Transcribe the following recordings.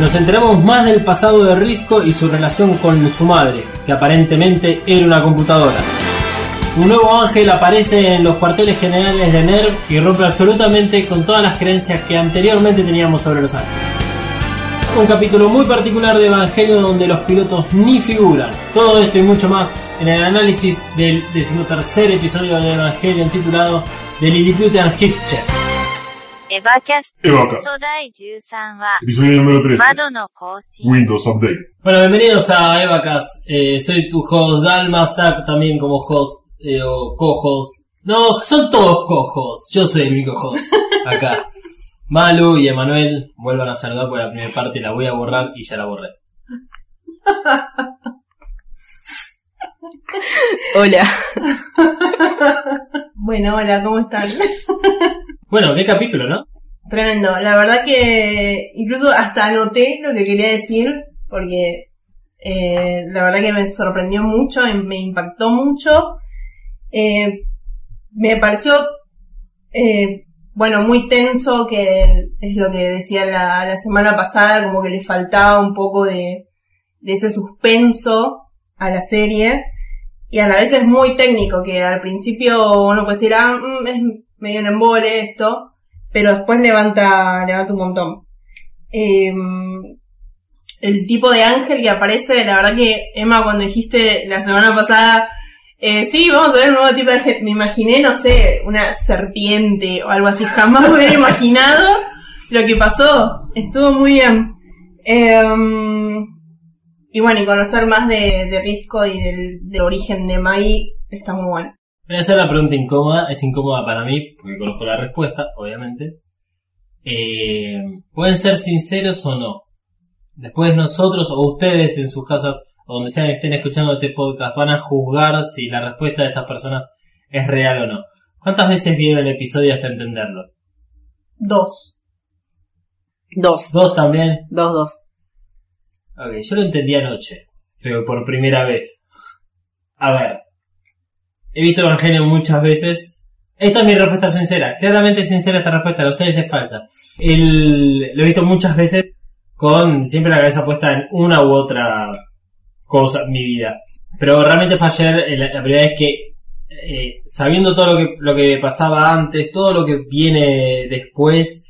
Nos enteramos más del pasado de Risco y su relación con su madre, que aparentemente era una computadora. Un nuevo ángel aparece en los cuarteles generales de NERV y rompe absolutamente con todas las creencias que anteriormente teníamos sobre los ángeles. Un capítulo muy particular de Evangelio donde los pilotos ni figuran. Todo esto y mucho más en el análisis del decimotercer episodio de Evangelio titulado The Lilliputian Hitcher. エヴァキャスエヴァカスト第13話 Episodio número 13. 窓の更新 Windows Update. Bueno, bienvenidos a Evacas. Eh, soy tu host Dalma, está también como host eh, o co-host. No, son todos co-hosts. Yo soy el único host acá. Malu y Emanuel vuelvan a saludar por la primera parte, la voy a borrar y ya la borré. Hola. Bueno, hola, ¿cómo están? Bueno, qué capítulo, ¿no? Tremendo. La verdad que incluso hasta anoté lo que quería decir porque eh, la verdad que me sorprendió mucho, me impactó mucho. Eh, me pareció, eh, bueno, muy tenso, que es lo que decía la, la semana pasada, como que le faltaba un poco de, de ese suspenso a la serie. Y a la vez es muy técnico, que al principio uno puede decir, ah, mm, es medio en embole esto, pero después levanta, levanta un montón. Eh, el tipo de ángel que aparece, la verdad que Emma cuando dijiste la semana pasada, eh, sí, vamos a ver un nuevo tipo de ángel, me imaginé, no sé, una serpiente o algo así, jamás me hubiera imaginado lo que pasó, estuvo muy bien. Eh, y bueno, y conocer más de, de Risco y del, del origen de Mai está muy bueno. Voy a hacer la pregunta incómoda. Es incómoda para mí, porque conozco la respuesta, obviamente. Eh, ¿Pueden ser sinceros o no? Después nosotros o ustedes en sus casas o donde sea que estén escuchando este podcast van a juzgar si la respuesta de estas personas es real o no. ¿Cuántas veces vieron el episodio hasta entenderlo? Dos. Dos. ¿Dos también? Dos, dos. Ok, yo lo entendí anoche, creo, por primera vez. A ver, he visto Evangelio muchas veces. Esta es mi respuesta sincera. Claramente sincera esta respuesta, la de ustedes es falsa. El, lo he visto muchas veces con siempre la cabeza puesta en una u otra cosa en mi vida. Pero realmente ayer eh, la, la primera vez que, eh, sabiendo todo lo que, lo que pasaba antes, todo lo que viene después,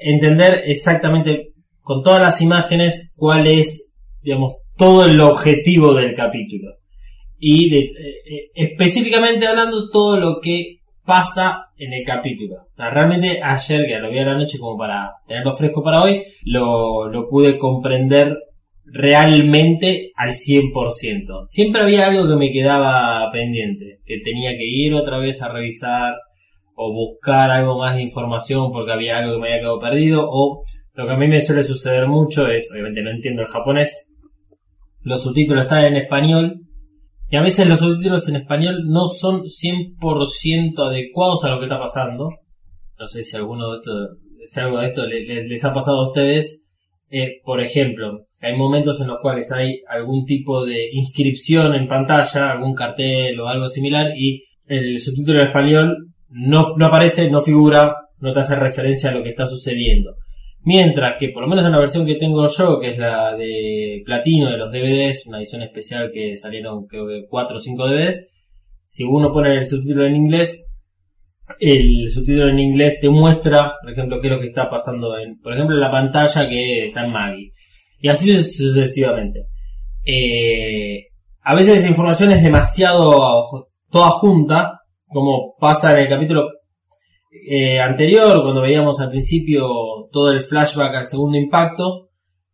entender exactamente con todas las imágenes cuál es, digamos, todo el objetivo del capítulo. Y eh, eh, específicamente hablando todo lo que pasa en el capítulo. Realmente ayer, que lo vi a la noche como para tenerlo fresco para hoy, lo, lo pude comprender realmente al 100%. Siempre había algo que me quedaba pendiente, que tenía que ir otra vez a revisar o buscar algo más de información porque había algo que me había quedado perdido o lo que a mí me suele suceder mucho es, obviamente no entiendo el japonés, los subtítulos están en español y a veces los subtítulos en español no son 100% adecuados a lo que está pasando. No sé si alguno de esto, si algo de esto le- le- les, ha pasado a ustedes. Eh, por ejemplo, hay momentos en los cuales hay algún tipo de inscripción en pantalla, algún cartel o algo similar y el subtítulo en español no, no aparece, no figura, no te hace referencia a lo que está sucediendo. Mientras que, por lo menos en la versión que tengo yo, que es la de platino de los DVDs, una edición especial que salieron creo que 4 o 5 DVDs, si uno pone el subtítulo en inglés, el subtítulo en inglés te muestra, por ejemplo, qué es lo que está pasando en, por ejemplo, en la pantalla que está en Maggie. Y así sucesivamente. Eh, a veces esa información es demasiado toda junta, como pasa en el capítulo eh, anterior, cuando veíamos al principio todo el flashback al segundo impacto,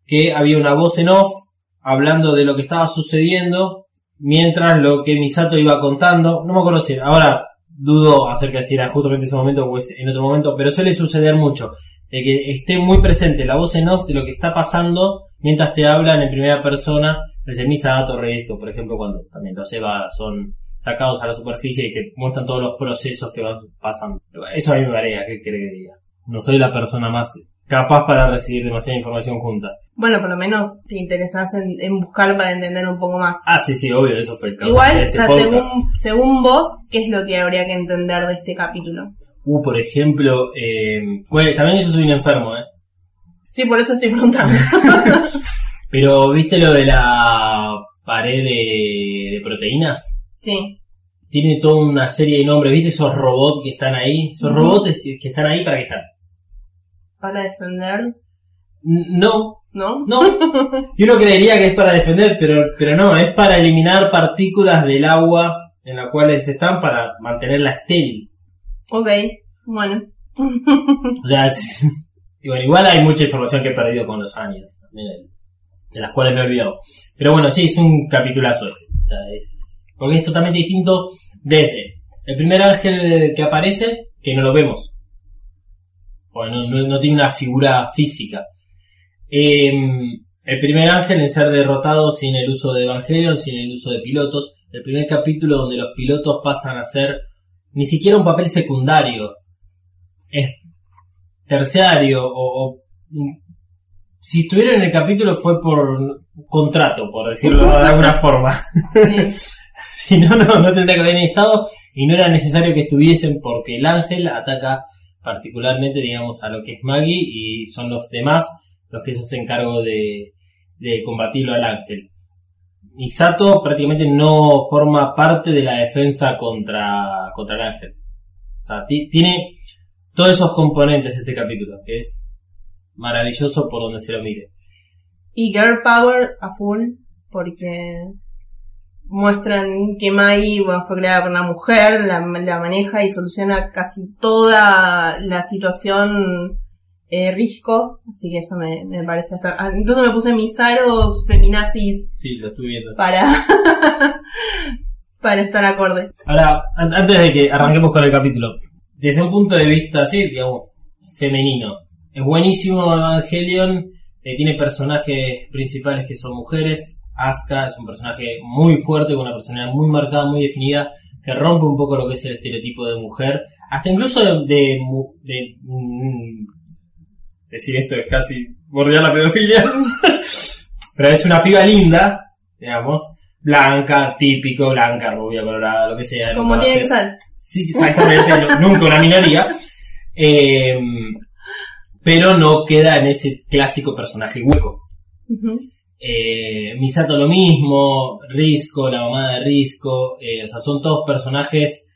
que había una voz en off hablando de lo que estaba sucediendo, mientras lo que Misato iba contando, no me acuerdo si ahora dudo acerca de si era justamente ese momento o en otro momento, pero suele suceder mucho, de que esté muy presente la voz en off de lo que está pasando mientras te hablan en primera persona, desde Misato Redisco, por ejemplo, cuando también los Eva son sacados a la superficie y te muestran todos los procesos que van pasando. Eso a mí me marea, ¿qué quiere que diga? No soy la persona más capaz para recibir demasiada información junta. Bueno, por lo menos te interesás en, en buscar para entender un poco más. Ah, sí, sí, obvio, eso fue el caso Igual, de o este sea, según, según vos, ¿qué es lo que habría que entender de este capítulo? Uh, por ejemplo, eh, bueno, también yo soy un enfermo, ¿eh? Sí, por eso estoy preguntando. Pero, ¿viste lo de la pared de, de proteínas? Sí. Tiene toda una serie de nombres, ¿viste esos robots que están ahí? Esos robots que están ahí, ¿para qué están? Para defender, No, ¿no? no. Y uno creería que es para defender, pero, pero no, es para eliminar partículas del agua en la cual están para mantenerla estéril. Ok, bueno. O sea, es- y bueno, igual hay mucha información que he perdido con los años, de las cuales me he olvidado. Pero bueno, sí, es un capitulazo este. O sea, es, porque es totalmente distinto desde el primer ángel que aparece, que no lo vemos. Bueno, no, no tiene una figura física. Eh, el primer ángel en ser derrotado sin el uso de Evangelion, sin el uso de pilotos. El primer capítulo donde los pilotos pasan a ser ni siquiera un papel secundario. Es terciario o, o- si estuvieron en el capítulo fue por contrato, por decirlo de alguna forma. Sí. si no, no, no tendría que haber estado y no era necesario que estuviesen porque el ángel ataca particularmente, digamos, a lo que es Maggie y son los demás los que se hacen cargo de, de combatirlo al ángel. Misato prácticamente no forma parte de la defensa contra, contra el ángel. O sea, ti- tiene todos esos componentes este capítulo, que es maravilloso por donde se lo mire. Y Girl Power a full, porque muestran que Mai bueno, fue creada por una mujer, la, la maneja y soluciona casi toda la situación eh, risco, así que eso me, me parece hasta... ah, Incluso me puse mis aros feminazis Sí, lo estoy viendo. para... para estar acorde. Ahora, an- antes de que arranquemos con el capítulo, desde un punto de vista así, digamos, femenino, es buenísimo Evangelion, eh, tiene personajes principales que son mujeres, Asuka es un personaje muy fuerte, con una personalidad muy marcada, muy definida, que rompe un poco lo que es el estereotipo de mujer, hasta incluso de... de, de- mm, decir esto es casi bordear la pedofilia, pero es una piba linda, digamos, blanca, típico, blanca, rubia, colorada, lo que sea. Como tiene que ser-. Sí, exactamente, no- nunca una minoría. Eh, pero no queda en ese clásico personaje hueco. Eh, Misato lo mismo, Risco, la mamá de Risco, eh, o sea, son todos personajes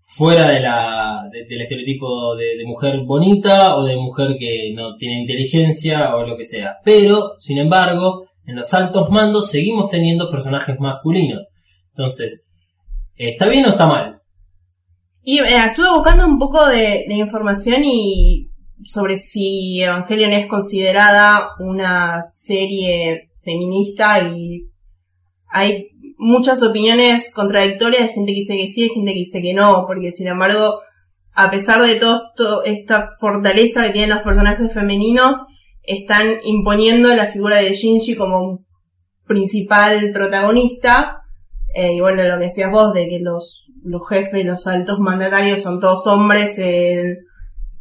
fuera de la, de- del estereotipo de, mujer bonita o de mujer que no tiene inteligencia o lo que sea. Pero, sin embargo, en los altos mandos seguimos teniendo personajes masculinos. Entonces, ¿está bien o está mal? Y eh, estuve buscando un poco de información y sobre si Evangelion es considerada una serie feminista y hay muchas opiniones contradictorias, hay gente que dice que sí, hay gente que dice que no, porque sin embargo, a pesar de toda esta fortaleza que tienen los personajes femeninos, están imponiendo la figura de Shinji como un principal protagonista. Eh, y bueno, lo que decías vos de que los, los jefes, los altos mandatarios son todos hombres, en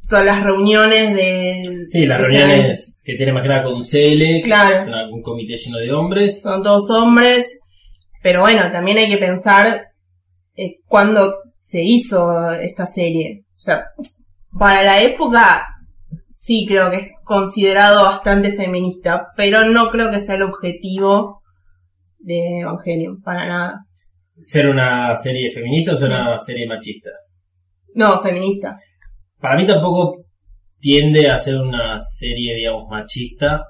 todas las reuniones de... Sí, las reuniones que tiene más que nada con CL, Claro. que es un comité lleno de hombres. son todos hombres, pero bueno, también hay que pensar eh, cuándo se hizo esta serie. O sea, para la época sí creo que es considerado bastante feminista, pero no creo que sea el objetivo de Evangelion, para nada. ¿Ser una serie feminista o ser una serie machista? No, feminista. Para mí tampoco tiende a ser una serie, digamos, machista,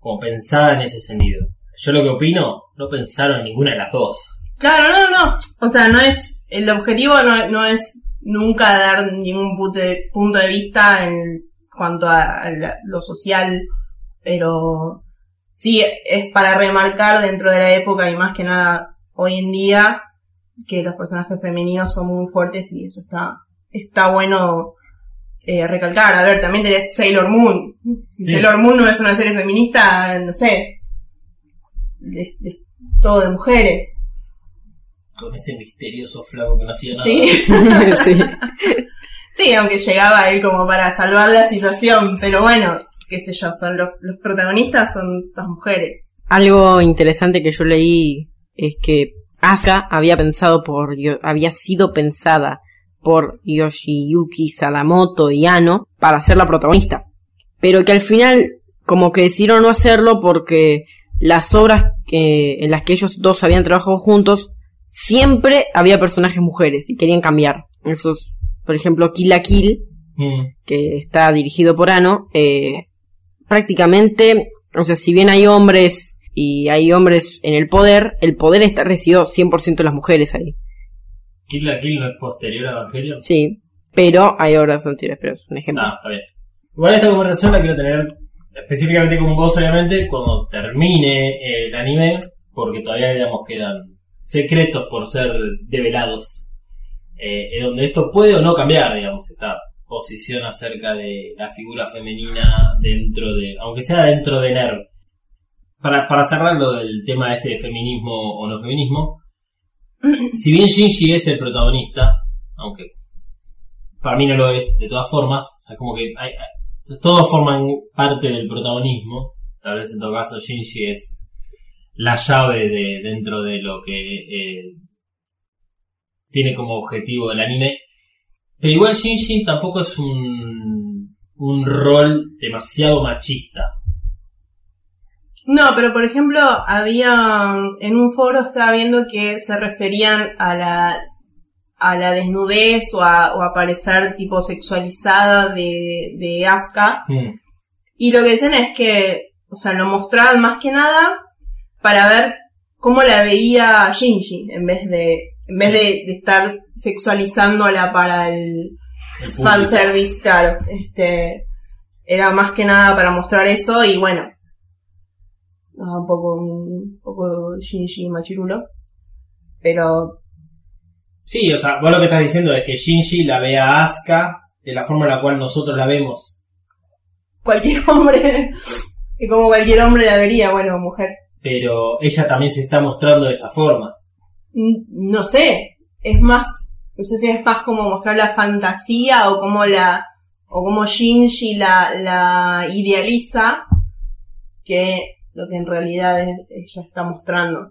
como pensada en ese sentido. Yo lo que opino, no pensaron en ninguna de las dos. Claro, no, no. O sea, no es, el objetivo no, es nunca dar ningún punto de, vista en cuanto a, a lo social, pero sí es para remarcar dentro de la época y más que nada hoy en día que los personajes femeninos son muy fuertes y eso está, está bueno eh, recalcar. A ver, también tenés Sailor Moon. Si Sí. Sailor Moon no es una serie feminista, no sé. Es, es todo de mujeres. Con ese misterioso flaco que no hacía nada. Sí. sí. Sí, aunque llegaba él como para salvar la situación, pero bueno, qué sé yo, son los, los protagonistas son las mujeres. Algo interesante que yo leí es que Asuka había pensado por, había sido pensada por Yoshiyuki Sadamoto y Ano para ser la protagonista. Pero que al final como que decidieron no hacerlo porque las obras que, en las que ellos dos habían trabajado juntos, siempre había personajes mujeres y querían cambiar. Esos, por ejemplo, Kill la Kill, Mm. que está dirigido por Ano, eh, prácticamente, o sea, si bien hay hombres y hay hombres en el poder, el poder está residido 100% de las mujeres ahí. Kill la Kill no es posterior a Evangelion. Sí, pero hay obras anteriores, pero es un ejemplo. No, está bien. Igual esta conversación la quiero tener específicamente con vos, obviamente, cuando termine el anime, porque todavía, digamos, quedan secretos por ser develados. Eh, en donde esto puede o no cambiar, digamos, esta posición acerca de la figura femenina dentro de, aunque sea dentro de NERV. Para, para cerrar lo del tema este de feminismo o no feminismo, si bien Shinji es el protagonista, aunque para mí no lo es, de todas formas, o sea, como que hay, hay- todos forman parte del protagonismo, tal vez en todo caso Shinji es la llave de dentro de lo que eh, tiene como objetivo el anime, pero igual Shinji tampoco es un, un rol demasiado machista. No, pero por ejemplo, había en un foro estaba viendo que se referían a la a la desnudez o a, o a parecer tipo sexualizada de, de Asuka. Hmm. Y lo que dicen es que, o sea, lo mostraban más que nada para ver cómo la veía Shinji, en vez de, en vez de, de estar sexualizándola para el El fanservice, claro. Este, era más que nada para mostrar eso y bueno. Ah, Un poco, un poco Shinji machirulo. Pero, Sí, o sea, vos lo que estás diciendo es que Shinji la ve a Asuka de la forma en la cual nosotros la vemos. cualquier hombre, que como cualquier hombre la vería, bueno, mujer. Pero ella también se está mostrando de esa forma. No sé, es más, no sé si es más como mostrar la fantasía o como la, o como Shinji la, la idealiza que lo que en realidad es- ella está mostrando.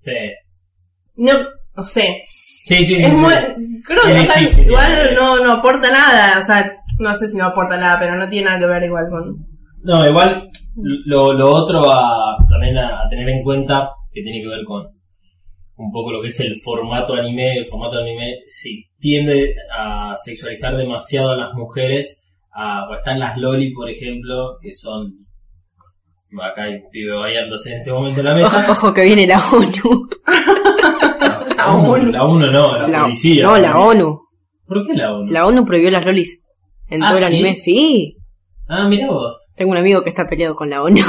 Sí. No, no sé, Sí, sí, sí. es sí. muy, creo que Es o sea, difícil, igual no, no aporta nada, o sea, no sé si no aporta nada, pero no tiene nada que ver igual con... No, igual lo, lo otro a, también a, a tener en cuenta que tiene que ver con un poco lo que es el formato anime. El formato anime si tiende a sexualizar demasiado a las mujeres. A, están las loli, por ejemplo, que son... Acá hay un pibe bailándose en este momento en la mesa. Ojo que viene la ONU. La ONU, la ONU no, la, La- policía. no, la ONU. ¿Por qué la ONU? La ONU prohibió las lolis. En Ah, todo el anime, sí. Ah, mira vos. Tengo un amigo que está peleado con la ONU.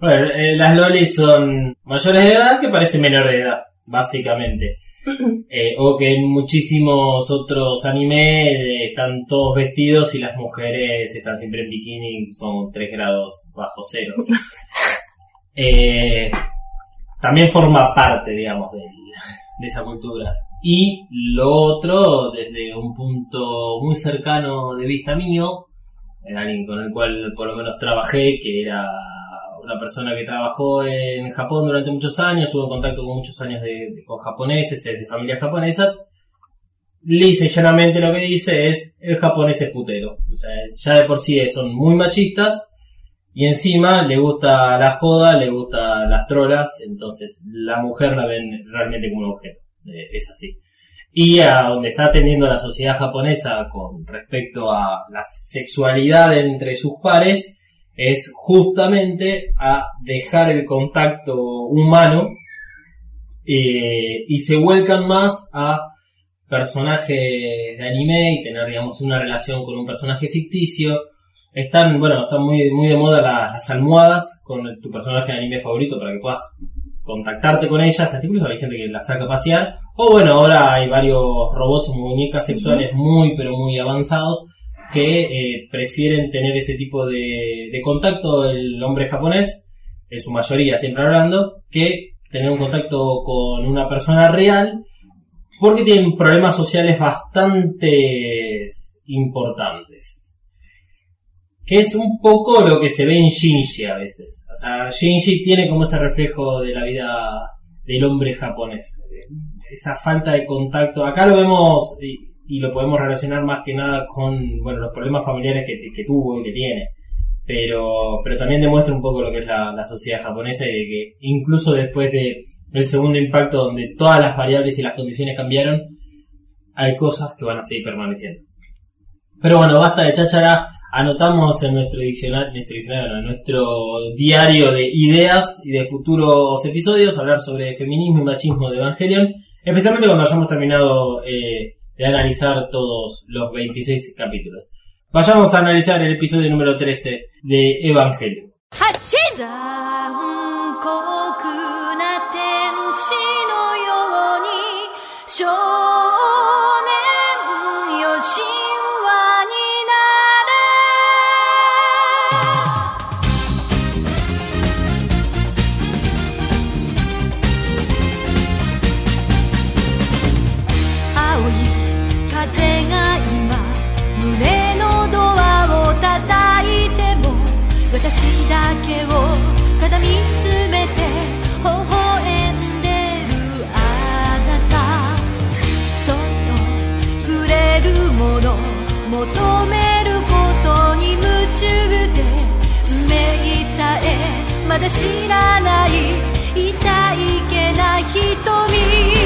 Bueno, eh, las lolis son mayores de edad que parecen menores de edad, básicamente. Eh, o que en muchísimos otros anime eh, están todos vestidos y las mujeres están siempre en bikini, son 3 grados bajo cero. Eh, también forma parte, digamos, del- de esa cultura. Y lo otro, desde un punto muy cercano de vista mío, era alguien con el cual por lo menos trabajé, que era una persona que trabajó en Japón durante muchos años, tuvo contacto con muchos años de, con japoneses, es de familia japonesa. Lisa y llanamente lo que dice es, el japonés es putero. O sea, ya de por sí son muy machistas y encima le gusta la joda, le gusta las trolas, entonces la mujer la ven realmente como un objeto. Eh, es así. Y a donde está tendiendo la sociedad japonesa con respecto a la sexualidad entre sus pares es justamente a dejar el contacto humano eh, y se vuelcan más a personajes de anime y tener digamos una relación con un personaje ficticio. Están bueno están muy muy de moda la- las almohadas con el- tu personaje de anime favorito para que puedas contactarte con ellas. Hasta incluso hay gente que las saca a pasear. O bueno ahora hay varios robots o muñecas sexuales muy pero muy avanzados que eh, prefieren tener ese tipo de, de contacto el hombre japonés en su mayoría siempre hablando que tener un contacto con una persona real porque tienen problemas sociales bastante importantes. Que es un poco lo que se ve en Shinji a veces. O sea, Shinji tiene como ese reflejo de la vida del hombre japonés. Esa falta de contacto. Acá lo vemos y lo podemos relacionar más que nada con bueno, los problemas familiares que, que tuvo y que tiene. pero, pero también demuestra un poco lo que es la, sociedad japonesa y de que incluso después de segundo impacto donde todas las variables y las condiciones cambiaron, hay cosas que van a seguir permaneciendo. Pero bueno, basta de cháchara. Anotamos en nuestro diccionario, nuestro, diccionario, en nuestro diario de ideas y de futuros episodios hablar sobre feminismo y machismo de Evangelion, especialmente cuando hayamos terminado eh, de analizar todos los 26 capítulos. Vayamos a analizar el episodio número 13 de Evangelion. まだ知らない痛いけな瞳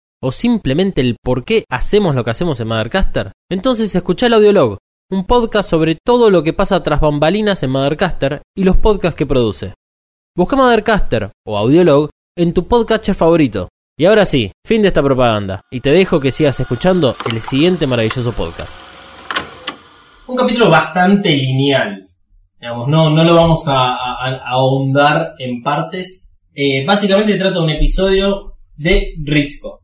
O simplemente el por qué hacemos lo que hacemos en Mothercaster? Entonces escucha el Audiolog, un podcast sobre todo lo que pasa tras bambalinas en Mothercaster y los podcasts que produce. Busca Mothercaster o Audiolog en tu podcatcher favorito. Y ahora sí, fin de esta propaganda, y te dejo que sigas escuchando el siguiente maravilloso podcast. Un capítulo bastante lineal. Digamos, no, no lo vamos a ahondar en partes. Eh, básicamente trata de un episodio de Risco.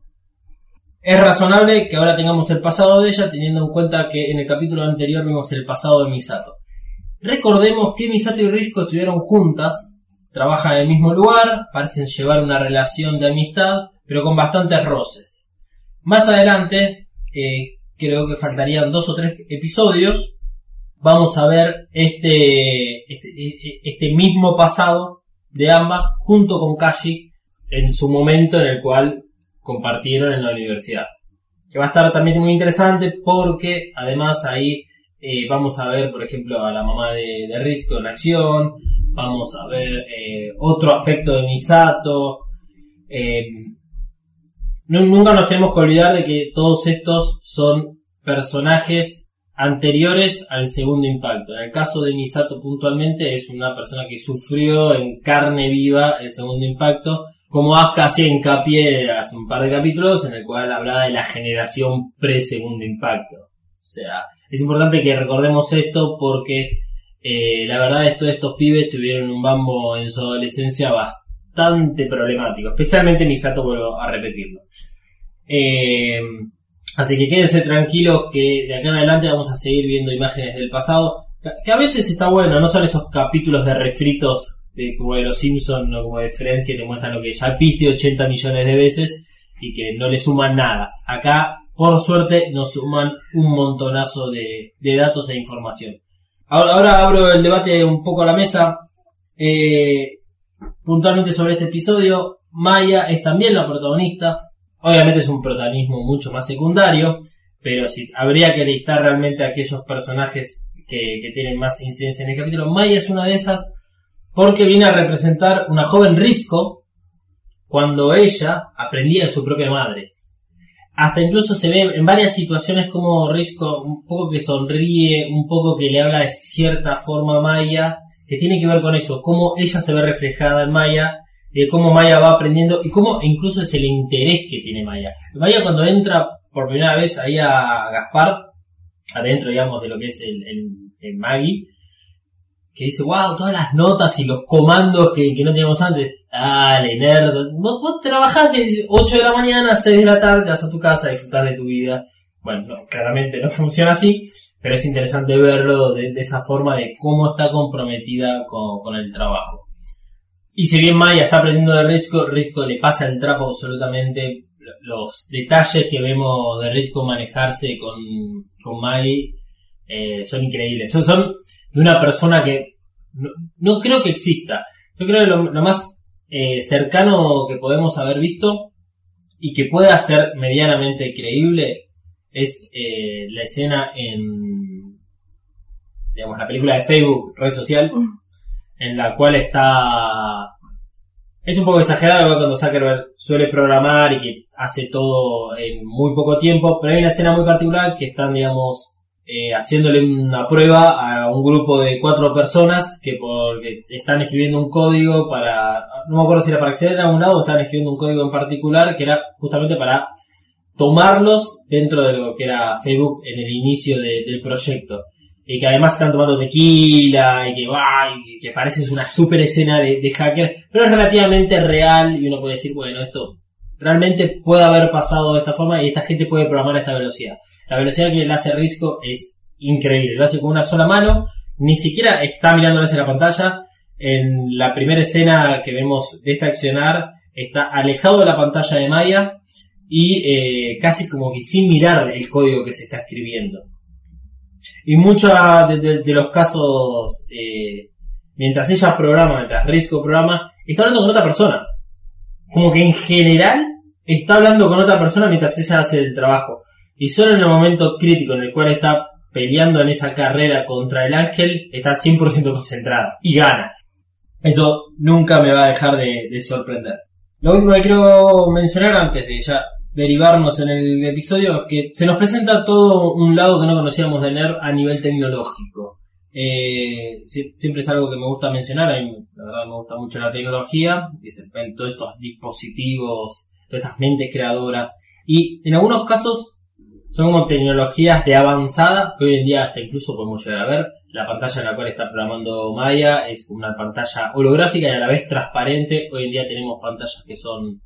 Es razonable que ahora tengamos el pasado de ella, teniendo en cuenta que en el capítulo anterior vimos el pasado de Misato. Recordemos que Misato y Risco estuvieron juntas, trabajan en el mismo lugar, parecen llevar una relación de amistad, pero con bastantes roces. Más adelante, eh, creo que faltarían dos o tres episodios, vamos a ver este, este, e- este mismo pasado de ambas junto con Kashi en su momento en el cual compartieron en la universidad. Que va a estar también muy interesante porque además ahí eh, vamos a ver, por ejemplo, a la mamá de, de Risco en acción, vamos a ver eh, otro aspecto de Misato. eh, nu- nunca nos tenemos que olvidar de que todos estos son personajes anteriores al segundo impacto. En el caso de Misato puntualmente es una persona que sufrió en carne viva el segundo impacto, como Asuka hacía hincapié hace un par de capítulos en el cual hablaba de la generación pre-segundo impacto. O sea, es importante que recordemos esto porque eh, la verdad es que todos estos pibes tuvieron un bambo en su adolescencia bastante problemático, especialmente Misato, vuelvo a repetirlo. Eh, Así que quédense tranquilos que de acá en adelante vamos a seguir viendo imágenes del pasado. Que a veces está bueno, no son esos capítulos de refritos de, como de los Simpsons o como de Friends que te muestran lo que ya viste 80 millones de veces y que no le suman nada. Acá, por suerte, nos suman un montonazo de, datos e información. Ahora, ahora abro el debate un poco a la mesa. Eh, puntualmente sobre este episodio, Maya es también la protagonista. Obviamente es un protagonismo mucho más secundario, pero si habría que listar realmente aquellos personajes que, que tienen más incidencia en el capítulo, Maya es una de esas porque viene a representar una joven Risco cuando ella aprendía de su propia madre. Hasta incluso se ve en varias situaciones como Risco un poco que sonríe, un poco que le habla de cierta forma a Maya, que tiene que ver con eso, cómo ella se ve reflejada en Maya, de cómo Maya va aprendiendo y cómo incluso es el interés que tiene Maya. Maya cuando entra por primera vez ahí a Gaspar, adentro, digamos, de lo que es el, el- el Maggie, que dice, wow, todas las notas y los comandos que, que no teníamos antes. Dale, nerd. Vos, vos trabajás de 8 de la mañana a 6 de la tarde, vas a tu casa, disfrutás de tu vida. Bueno, no, claramente no funciona así, pero es interesante verlo de, esa forma de cómo está comprometida con, con el trabajo. Y si bien Maya está aprendiendo de Risco, Risco le pasa el trapo absolutamente. Los detalles que vemos de Risco manejarse con, con Maggie eh, son increíbles. Son de una persona que no, no creo que exista. Yo creo que lo, lo más eh, cercano que podemos haber visto y que pueda ser medianamente creíble es eh, la escena en digamos la película de Facebook, red social, en la cual está es un poco exagerado cuando Zuckerberg suele programar y que hace todo en muy poco tiempo, pero hay una escena muy particular que están, digamos, eh, haciéndole una prueba a un grupo de cuatro personas que porque están escribiendo un código para, no me acuerdo si era para acceder a un lado o estaban escribiendo un código en particular que era justamente para tomarlos dentro de lo que era Facebook en el inicio de- del proyecto. Y que además están tomando tequila y que, ¡guau! y que parece una super escena de, de hacker, pero es relativamente real y uno puede decir, bueno, esto realmente puede haber pasado de esta forma y esta gente puede programar a esta velocidad. La velocidad que le hace Risco es increíble, lo hace con una sola mano, ni siquiera está mirando hacia la pantalla. En la primera escena que vemos de este accionar, está alejado de la pantalla de Maya y eh, casi como que sin mirar el código que se está escribiendo. Y muchos de, de- de los casos, eh, mientras ella programa, mientras Risco programa, está hablando con otra persona. Como que en general está hablando con otra persona mientras ella hace el trabajo. Y solo en el momento crítico en el cual está peleando en esa carrera contra el ángel, está 100% concentrada y gana. Eso nunca me va a dejar de, de sorprender. Lo último que quiero mencionar antes de ya derivarnos en el episodio es que se nos presenta todo un lado que no conocíamos de NERD a nivel tecnológico. Eh, sie- siempre es algo que me gusta mencionar, a mí la verdad me gusta mucho la tecnología, todos estos dispositivos, todas estas mentes creadoras, y en algunos casos son como tecnologías de avanzada que hoy en día hasta incluso podemos llegar a ver. La pantalla en la cual está programando Maya es una pantalla holográfica y a la vez transparente. Hoy en día tenemos pantallas que son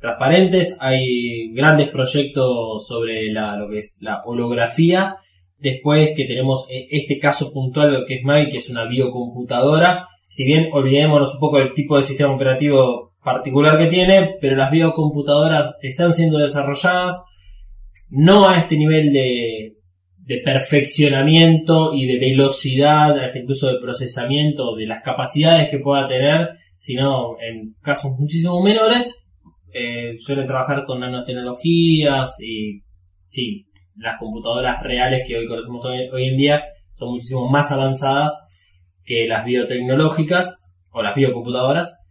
transparentes. Hay grandes proyectos sobre la, lo que es la holografía. Después que tenemos eh, este caso puntual, que es Maya, que es una biocomputadora. Si bien olvidémonos un poco del tipo de sistema operativo particular que tiene, pero las biocomputadoras están siendo desarrolladas no a este nivel de, perfeccionamiento y de velocidad, hasta incluso de procesamiento, de las capacidades que pueda tener, sino en casos muchísimo menores, eh, suelen trabajar con nanotecnologías y sí, las computadoras reales que hoy conocemos hoy en día son muchísimo más avanzadas que las biotecnológicas o las biocomputadoras,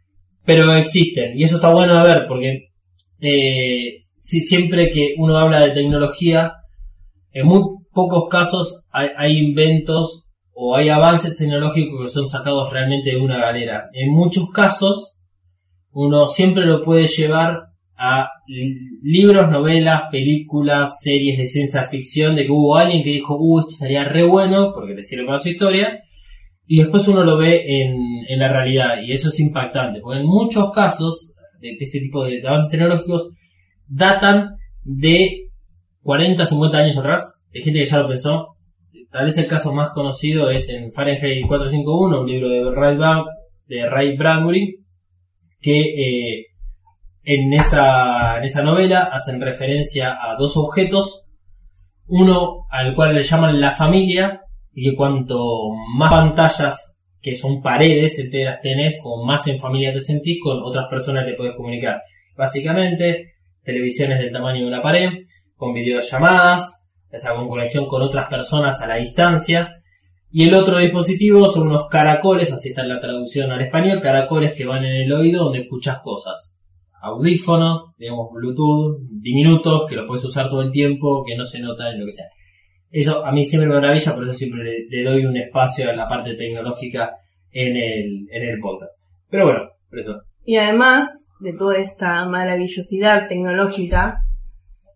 pero existen y eso está bueno de ver porque eh, si siempre que uno habla de tecnología, en muy pocos casos hay, inventos o hay avances tecnológicos que son sacados realmente de una galera. En muchos casos, uno siempre lo puede llevar a li- libros, novelas, películas, series de ciencia ficción, de que hubo alguien que dijo, uh, esto sería re bueno, porque le sirve para su historia, y después uno lo ve en, en la realidad, y eso es impactante, porque en muchos casos de, de este tipo de, de avances tecnológicos datan de 40, 50 años atrás, de gente que ya lo pensó. Tal vez el caso más conocido es en Fahrenheit 451, un libro de Ray, Bra- de Ray Bradbury, que eh, en, esa, en esa novela hacen referencia a dos objetos, uno al cual le llaman la familia, y que cuanto más pantallas, que son paredes enteras tenés, como más en familia te sentís, con otras personas te puedes comunicar. Básicamente, televisiones del tamaño de una pared, con videollamadas, o sea, con conexión con otras personas a la distancia. Y el otro dispositivo son unos caracoles, así está en la traducción al español, caracoles que van en el oído donde escuchas cosas. Audífonos, digamos Bluetooth, diminutos, que los puedes usar todo el tiempo, que no se notan, lo que sea. Eso a mí siempre me maravilla, por eso siempre le, le doy un espacio a la parte tecnológica en el, en el podcast. Pero bueno, por eso. Y además de toda esta maravillosidad tecnológica,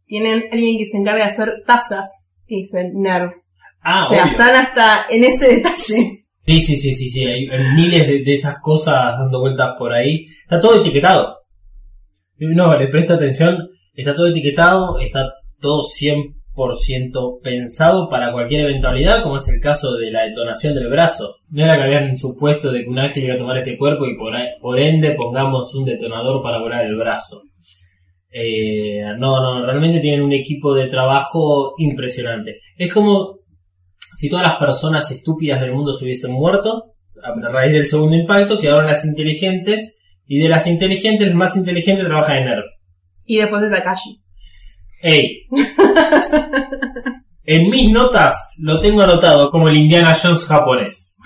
tienen alguien que se encarga de hacer tazas, que dice Nerv. Ah, o sea, obvio. están hasta en ese detalle. Sí, sí, sí, sí, sí. Hay, hay miles de, de esas cosas dando vueltas por ahí. Está todo etiquetado. No, le presta atención. Está todo etiquetado, está todo 100% pensado para cualquier eventualidad, como es el caso de la detonación del brazo. No era que habían supuesto de que un ángel iba a tomar ese cuerpo y por, ende pongamos un detonador para volar el brazo. Eh, no, no, realmente tienen un equipo de trabajo impresionante. Es como si todas las personas estúpidas del mundo se hubiesen muerto a raíz del segundo impacto, quedaron las inteligentes y de las inteligentes, el más inteligente trabaja en NERV. Y después de Takashi. ¡Ey! En mis notas lo tengo anotado como el Indiana Jones japonés.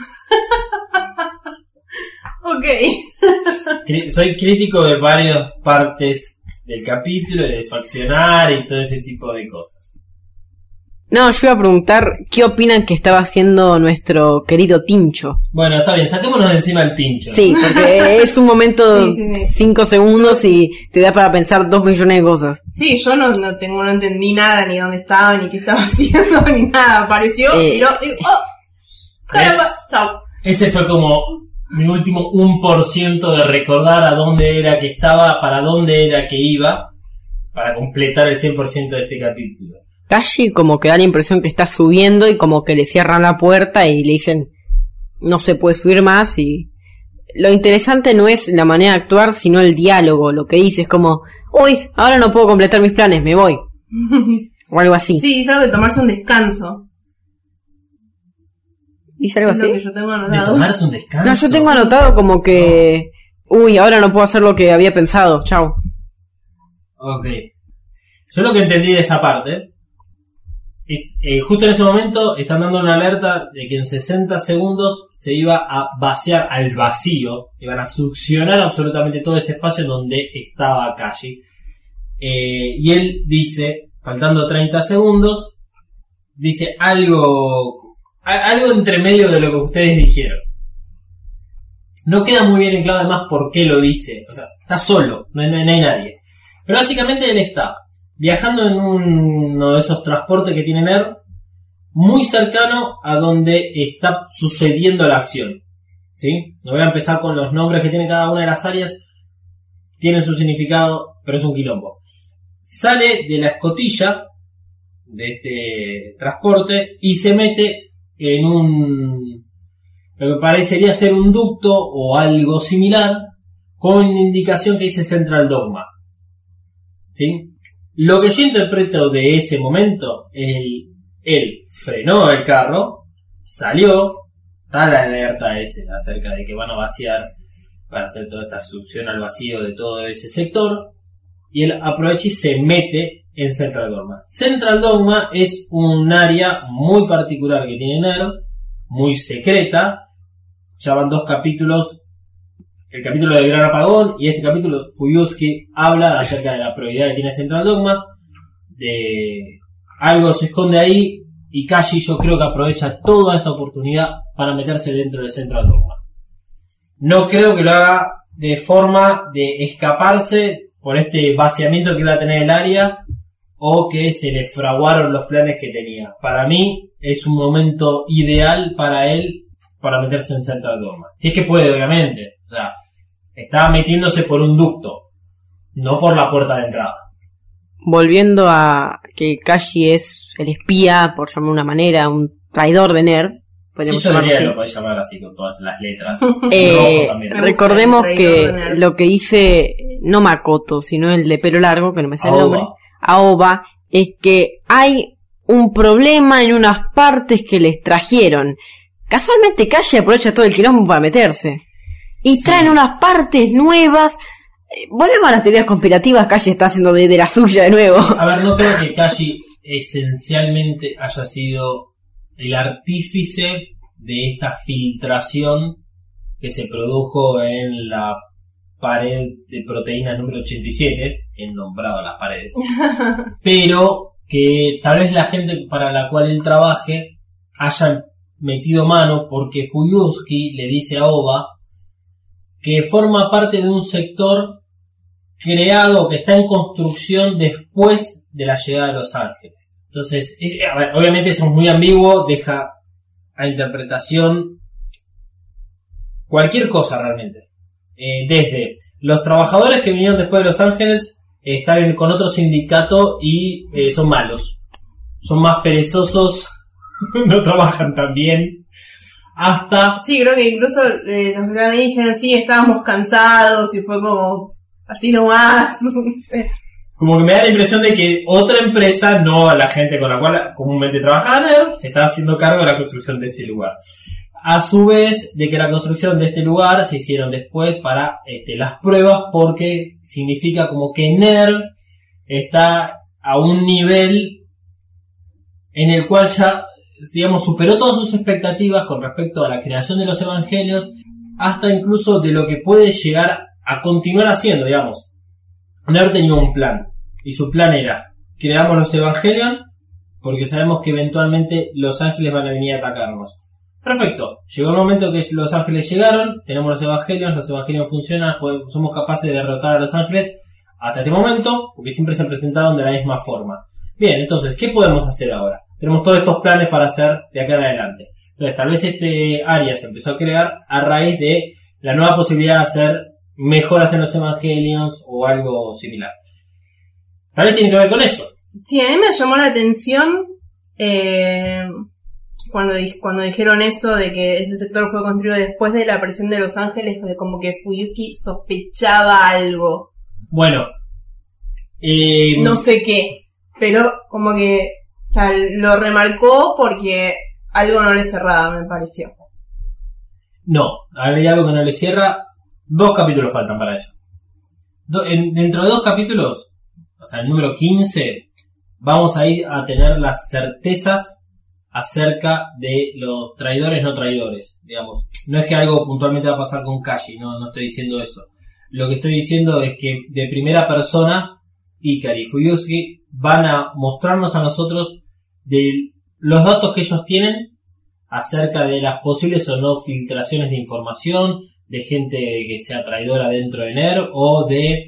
Ok. Soy crítico de varias partes del capítulo, de su accionar y todo ese tipo de cosas. No, yo iba a preguntar qué opinan que estaba haciendo nuestro querido Tincho. Bueno, está bien, saquémonos de encima el tincho. Sí, porque es un momento, Sí, sí, sí. cinco segundos y te da para pensar dos millones de cosas. Sí, yo no, no tengo, no entendí nada, ni dónde estaba, ni qué estaba haciendo, ni nada. Apareció, Eh. miró, y digo, ¡oh! Caramba, chao. Ese fue como mi último 1% de recordar a dónde era que estaba, para dónde era que iba, para completar el 100% de este capítulo. Kashi como que da la impresión que está subiendo y como que le cierran la puerta y le dicen no se puede subir más y lo interesante no es la manera de actuar sino el diálogo, lo que dice es como uy, ahora no puedo completar mis planes, me voy. o algo así. Sí, es algo de tomarse un descanso. ¿Dice algo Es lo así? que yo tengo De tomarse un descanso. No, yo tengo anotado como que uy, ahora no puedo hacer lo que había pensado, chao. Ok. Yo lo que entendí de esa parte, eh, justo en ese momento están dando una alerta de que en 60 segundos se iba a vaciar al vacío, iban a succionar absolutamente todo ese espacio donde estaba Kashi. Eh, y él dice, faltando 30 segundos, dice algo, algo entre medio de lo que ustedes dijeron. No queda muy bien en claro además por qué lo dice. O sea, está solo, no hay- no hay nadie. Pero básicamente él está viajando en uno de esos transportes que tiene NER, muy cercano a donde está sucediendo la acción. ¿Sí? No voy a empezar con los nombres que tiene cada una de las áreas. Tienen su significado, pero es un quilombo. Sale de la escotilla de este transporte y se mete en un lo que parecería ser un ducto o algo similar con indicación que dice Central Dogma. ¿Sí? Lo que yo interpreto de ese momento el, él frenó el carro, salió, está la alerta ese acerca de que van a vaciar, van a hacer toda esta succión al vacío de todo ese sector, y él aprovecha y se mete en Central Dogma. Central Dogma es un área muy particular que tiene NERV, muy secreta, ya van dos capítulos el capítulo del Gran Apagón y este capítulo Fuyuski habla acerca de la prioridad que tiene Central Dogma, de algo se esconde ahí y Kashi yo creo que aprovecha toda esta oportunidad para meterse dentro de Central Dogma. No creo que lo haga de forma de escaparse por este vaciamiento que iba a tener el área o que se le fraguaron los planes que tenía. Para mí es un momento ideal para él para meterse en Central Dogma. Si es que puede, obviamente. O sea, está metiéndose por un ducto, no por la puerta de entrada. Volviendo a que Kashi es el espía, por llamarlo de una manera, un traidor de Nerd, Sí, podríamos yo diría así. lo podés llamar así con todas las letras. Eh, recordemos que lo que dice no Makoto, sino el de pelo largo, que no me sale el nombre, Aoba, es que hay un problema en unas partes que les trajeron. Casualmente Kashi aprovecha todo el quilombo para meterse. Y Sí. traen unas partes nuevas. Eh, Volvemos a las teorías conspirativas, Kashi está haciendo de, de la suya de nuevo. A ver, no creo que Kashi esencialmente haya sido el artífice de esta filtración que se produjo en la pared de proteína número 87, he nombrado las paredes, pero que tal vez la gente para la cual él trabaje haya metido mano porque Fuyuski le dice a Oba que forma parte de un sector creado, que está en construcción después de la llegada de los ángeles. Entonces, obviamente eso es muy ambiguo, deja a interpretación cualquier cosa realmente. Eh, desde los trabajadores que vinieron después de Los Ángeles eh, están con otro sindicato y eh, son malos. Son más perezosos, no trabajan tan bien. Hasta Sí, creo que incluso eh, los que dijeron, sí, estábamos cansados y fue como, así nomás, no sé. como que me da la impresión de que otra empresa, no la gente con la cual comúnmente trabaja NERV, se está haciendo cargo de la construcción de ese lugar. A su vez, de que la construcción de este lugar se hicieron después para este, las pruebas, porque significa como que NERV está a un nivel en el cual ya, digamos, superó todas sus expectativas con respecto a la creación de los evangelios, hasta incluso de lo que puede llegar a continuar haciendo, digamos. Nerd tenía un plan. Y su plan era, creamos los Evangelion porque sabemos que eventualmente los ángeles van a venir a atacarnos. Perfecto. Llegó el momento que los ángeles llegaron, tenemos los Evangelion, los Evangelion funcionan, podemos- somos capaces de derrotar a los ángeles hasta este momento, porque siempre se presentaron de la misma forma. Bien, entonces, ¿qué podemos hacer ahora? Tenemos todos estos planes para hacer de acá en adelante. Entonces, tal vez este área se empezó a crear a raíz de la nueva posibilidad de hacer mejoras en los Evangelions o algo similar. Tal vez tiene que ver con eso. Sí, a mí me llamó la atención eh, cuando, cuando dijeron eso de que ese sector fue construido después de la aparición de Los Ángeles, de como que Fuyuski sospechaba algo. Bueno, eh, No sé qué, pero como que o sea, lo remarcó porque algo no le cerraba, me pareció. no, hay algo que no le cierra. Dos capítulos faltan para eso. Dentro de dos capítulos, o sea, el número 15, vamos a ir a tener las certezas acerca de los traidores no traidores, digamos. No es que algo puntualmente va a pasar con Kashi, no, no estoy diciendo eso. Lo que estoy diciendo es que de primera persona, Ikari y van a mostrarnos a nosotros los datos que ellos tienen acerca de las posibles o no filtraciones de información, de gente que sea traidora dentro de NER o de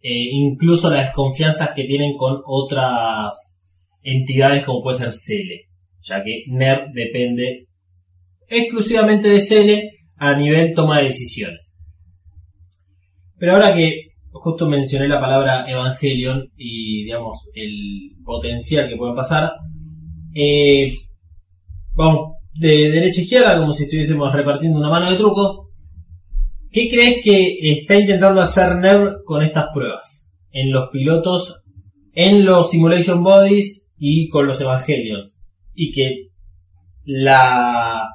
eh, incluso las desconfianzas que tienen con otras entidades como puede ser Cele, ya que NER depende exclusivamente de Cele a nivel toma de decisiones. Pero ahora que justo mencioné la palabra Evangelion y digamos el potencial que pueden pasar, eh, vamos de derecha a izquierda como si estuviésemos repartiendo una mano de truco. ¿Qué crees que está intentando hacer NER con estas pruebas? En los pilotos, en los Simulation Bodies y con los Evangelions. Y que la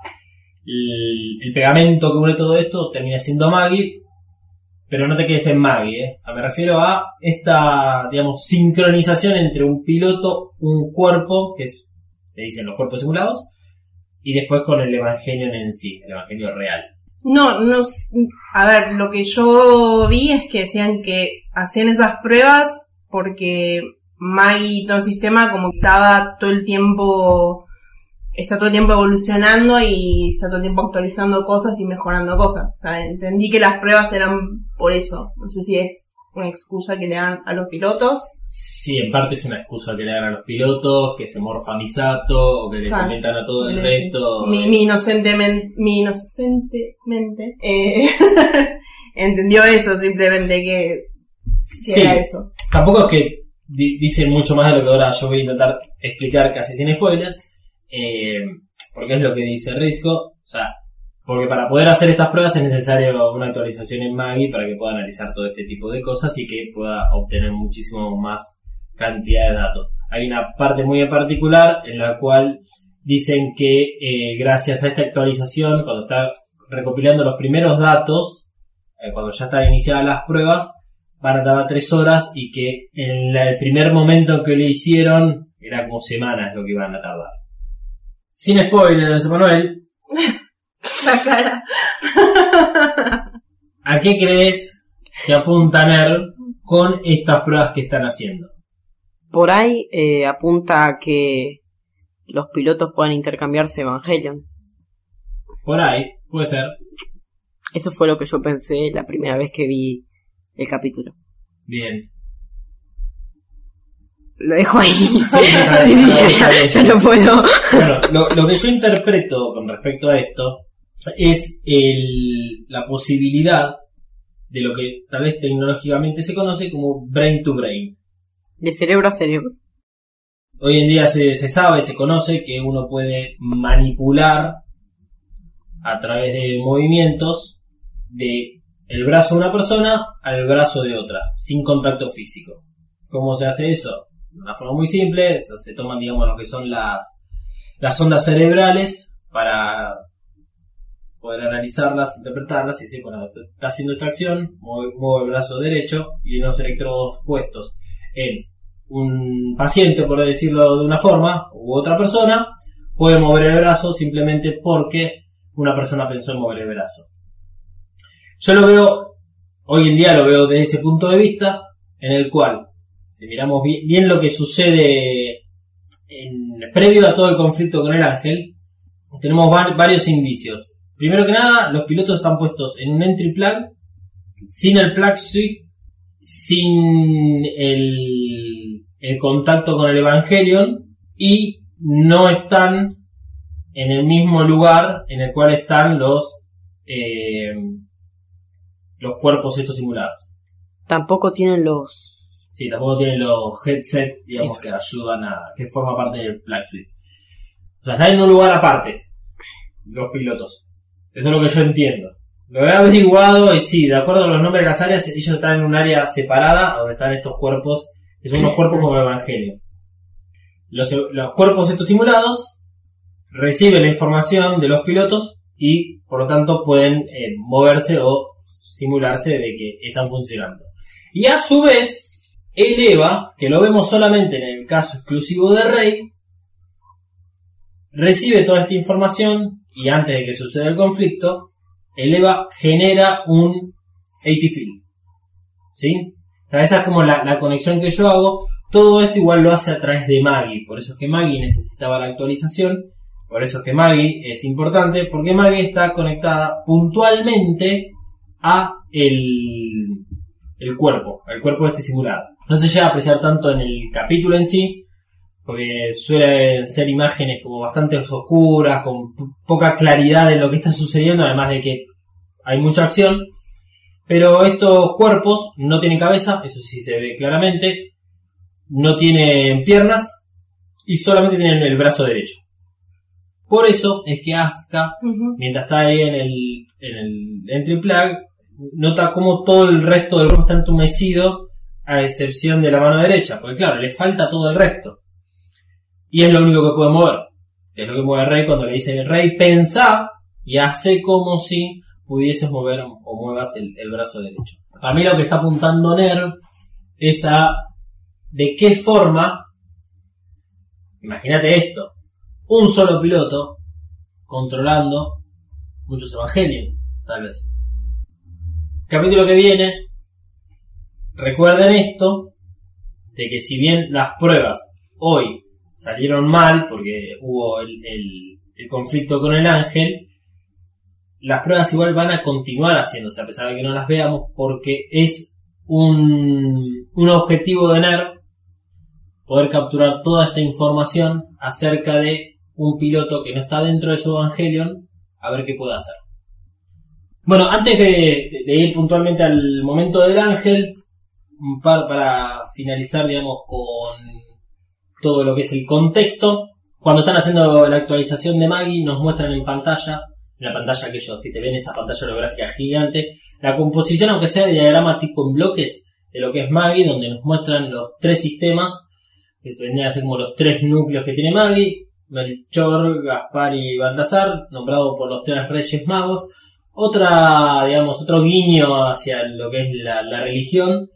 el, el pegamento que une todo esto termina siendo Maggie, pero no te quedes en Maggie, ¿eh? O sea, me refiero a esta, digamos, sincronización entre un piloto, un cuerpo, que es, le dicen los cuerpos simulados, y después con el Evangelion en sí, el Evangelio real. No, no, a ver, lo que yo vi es que decían que hacían esas pruebas porque Maggie y todo el sistema como que estaba todo el tiempo, está todo el tiempo evolucionando y está todo el tiempo actualizando cosas y mejorando cosas. O sea, entendí que las pruebas eran por eso. No sé si es una excusa que le dan a los pilotos. Sí, en parte es una excusa que le dan a los pilotos, que se morfa Misato, o que le comentan a todo el resto. Mi, mi inocentemente, mi inocentemente, eh, entendió eso simplemente que, que Sí. era eso. Tampoco es que di- dicen mucho más de lo que ahora yo voy a intentar explicar casi sin spoilers, eh, porque es lo que dice Risco. O sea, porque para poder hacer estas pruebas es necesario una actualización en Maggie para que pueda analizar todo este tipo de cosas y que pueda obtener muchísimo más cantidad de datos. Hay una parte muy en particular en la cual dicen que eh, gracias a esta actualización, cuando está recopilando los primeros datos, eh, cuando ya están iniciadas las pruebas, van a tardar tres horas y que en el primer momento en que lo hicieron era como semanas lo que iban a tardar. Sin spoilers, Manuel, La cara. ¿a qué crees que apunta NER con estas pruebas que están haciendo? Por ahí eh, apunta a que los pilotos puedan intercambiarse Evangelion. Por ahí, puede ser. Eso fue lo que yo pensé la primera vez que vi el capítulo. Bien. Lo dejo ahí. sí, ya, ya no puedo. Bueno, lo, lo que yo interpreto con respecto a esto es el, la posibilidad de lo que tal vez tecnológicamente se conoce como brain to brain. De cerebro a cerebro. Hoy en día se, se sabe, se conoce que uno puede manipular a través de movimientos de el brazo de una persona al brazo de otra, sin contacto físico. ¿Cómo se hace eso? De una forma muy simple, se toman, digamos, lo que son las, las ondas cerebrales para poder analizarlas, interpretarlas y decir, bueno, está haciendo esta acción, muevo el brazo derecho y unos electrodos puestos en un paciente, por decirlo de una forma, u otra persona, puede mover el brazo simplemente porque una persona pensó en mover el brazo. Yo lo veo, hoy en día lo veo desde ese punto de vista, en el cual, si miramos bien, lo que sucede en, previo a todo el conflicto con el ángel, tenemos va- varios indicios. Primero que nada, los pilotos están puestos en un entry plug, sin el plug suite, sin el, el contacto con el Evangelion y no están en el mismo lugar en el cual están los eh, los cuerpos estos simulados. Tampoco tienen los... Sí, tampoco tienen los headset, digamos, que ayudan a. que forma parte del Plug Suite. O sea, están en un lugar aparte, los pilotos. Eso es lo que yo entiendo. Lo he averiguado y sí, de acuerdo a los nombres de las áreas, ellos están en un área separada donde están estos cuerpos, que son unos cuerpos como Evangelio. Los, los cuerpos estos simulados reciben la información de los pilotos y por lo tanto pueden eh, moverse o simularse de que están funcionando. Y a su vez, el EVA, que lo vemos solamente en el caso exclusivo de Rey, recibe toda esta información y antes de que suceda el conflicto, el EVA genera un AT field. ¿Sí? O esa es como la, la conexión que yo hago. Todo esto igual lo hace a través de Maggie. Por eso es que Maggie necesitaba la actualización. Por eso es que Maggie es importante. Porque Maggie está conectada puntualmente a el, el cuerpo. Al cuerpo de este simulado. No se llega a apreciar tanto en el capítulo en sí. Porque suelen ser imágenes como bastante oscuras, con poca claridad de lo que está sucediendo, además de que hay mucha acción. Pero estos cuerpos no tienen cabeza, eso sí se ve claramente. No tienen piernas y solamente tienen el brazo derecho. Por eso es que Asuka, mientras está ahí en el, en el entry plug, nota como todo el resto del cuerpo está entumecido, a excepción de la mano derecha. Porque claro, le falta todo el resto. Y es lo único que puede mover. Es lo que mueve Rey cuando le dice Rey, pensá y hace como si pudieses mover o muevas el, el brazo derecho. Para mí lo que está apuntando Ner es a de qué forma, imagínate esto, un solo piloto controlando muchos evangelios, tal vez. Capítulo que viene, recuerden esto, de que si bien las pruebas hoy salieron mal, porque hubo el, el- conflicto con el ángel, las pruebas igual van a continuar haciéndose, a pesar de que no las veamos, porque es un, un objetivo de NER poder capturar toda esta información acerca de un piloto que no está dentro de su Evangelion, a ver qué puede hacer. Bueno, antes de, ir puntualmente al momento del ángel, un par para finalizar, digamos, con todo lo que es el contexto. Cuando están haciendo la actualización de Maggie, nos muestran en pantalla, en la pantalla que ellos que te ven esa pantalla holográfica gigante, la composición, aunque sea de diagrama tipo en bloques, de lo que es Maggie, donde nos muestran los tres sistemas, que se vendrían a ser como los tres núcleos que tiene Maggie, Melchor, Gaspar y Baltasar, nombrado por los tres reyes magos. Otra, digamos, otro guiño hacia lo que es la, religión.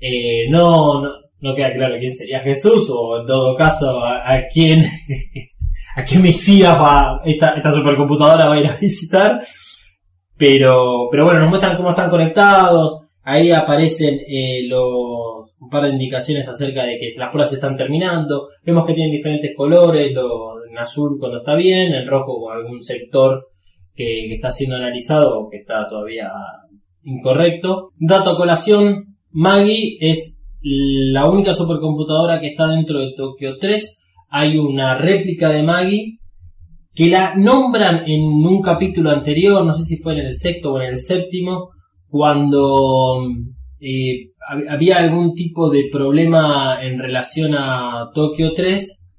Eh, no, no, queda claro quién sería Jesús, o en todo caso, a, quién, a qué Mesías va, esta, esta supercomputadora va a ir a visitar. Pero, pero bueno, nos muestran cómo están conectados. Ahí aparecen eh, los, un par de indicaciones acerca de que las pruebas se están terminando. Vemos que tienen diferentes colores, lo, en azul cuando está bien, en rojo algún sector que, está siendo analizado o que está todavía incorrecto. Dato colación, Maggie es la única supercomputadora que está dentro de Tokio 3. Hay una réplica de Maggie que la nombran en un capítulo anterior, no sé si fue en el sexto o en el séptimo, cuando eh, hab- había algún tipo de problema en relación a Tokio 3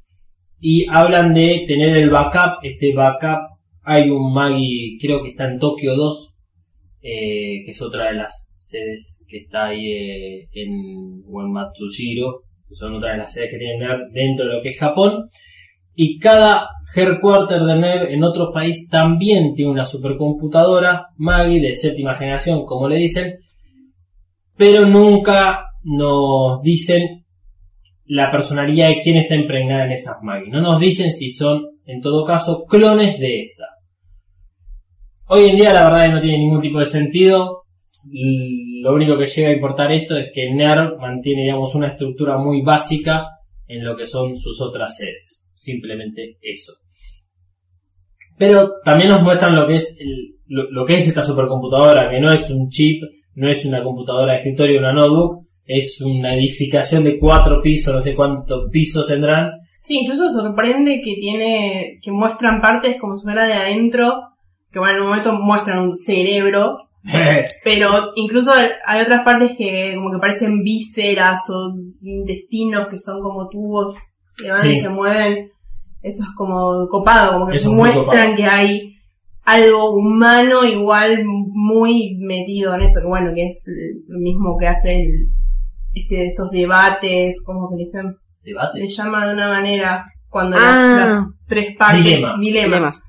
y hablan de tener el backup, este backup hay un Magi, creo que está en Tokio 2, eh, que es otra de las sedes que está ahí eh, en, o en Matsushiro, que son otra de las sedes que tienen dentro de lo que es Japón. Y cada headquarter de NERV en otro país también tiene una supercomputadora, Magi de séptima generación, como le dicen, pero nunca nos dicen la personalidad de quién está impregnada en esas Magi. No nos dicen si son, en todo caso, clones de esta. Hoy en día la verdad es que no tiene ningún tipo de sentido. Lo único que llega a importar esto es que NERV mantiene, digamos, una estructura muy básica en lo que son sus otras sedes. Simplemente eso. Pero también nos muestran lo que es el- lo, lo que es esta supercomputadora, que no es un chip, no es una computadora de escritorio, una notebook, es una edificación de cuatro pisos, no sé cuántos pisos tendrán. Sí, incluso sorprende que tiene, que muestran partes como si fuera de adentro, que bueno, en un momento muestran un cerebro, pero incluso hay otras partes que como que parecen vísceras o intestinos que son como tubos que van y se mueven. Eso es como copado, como que Eso muestran copado. que hay algo humano igual muy metido en eso, que bueno, que es lo mismo que hace el, este, estos debates, como que le dicen le Debates. llama de una manera cuando Ah. las, las tres partes Dilema. dilema, Dilemas.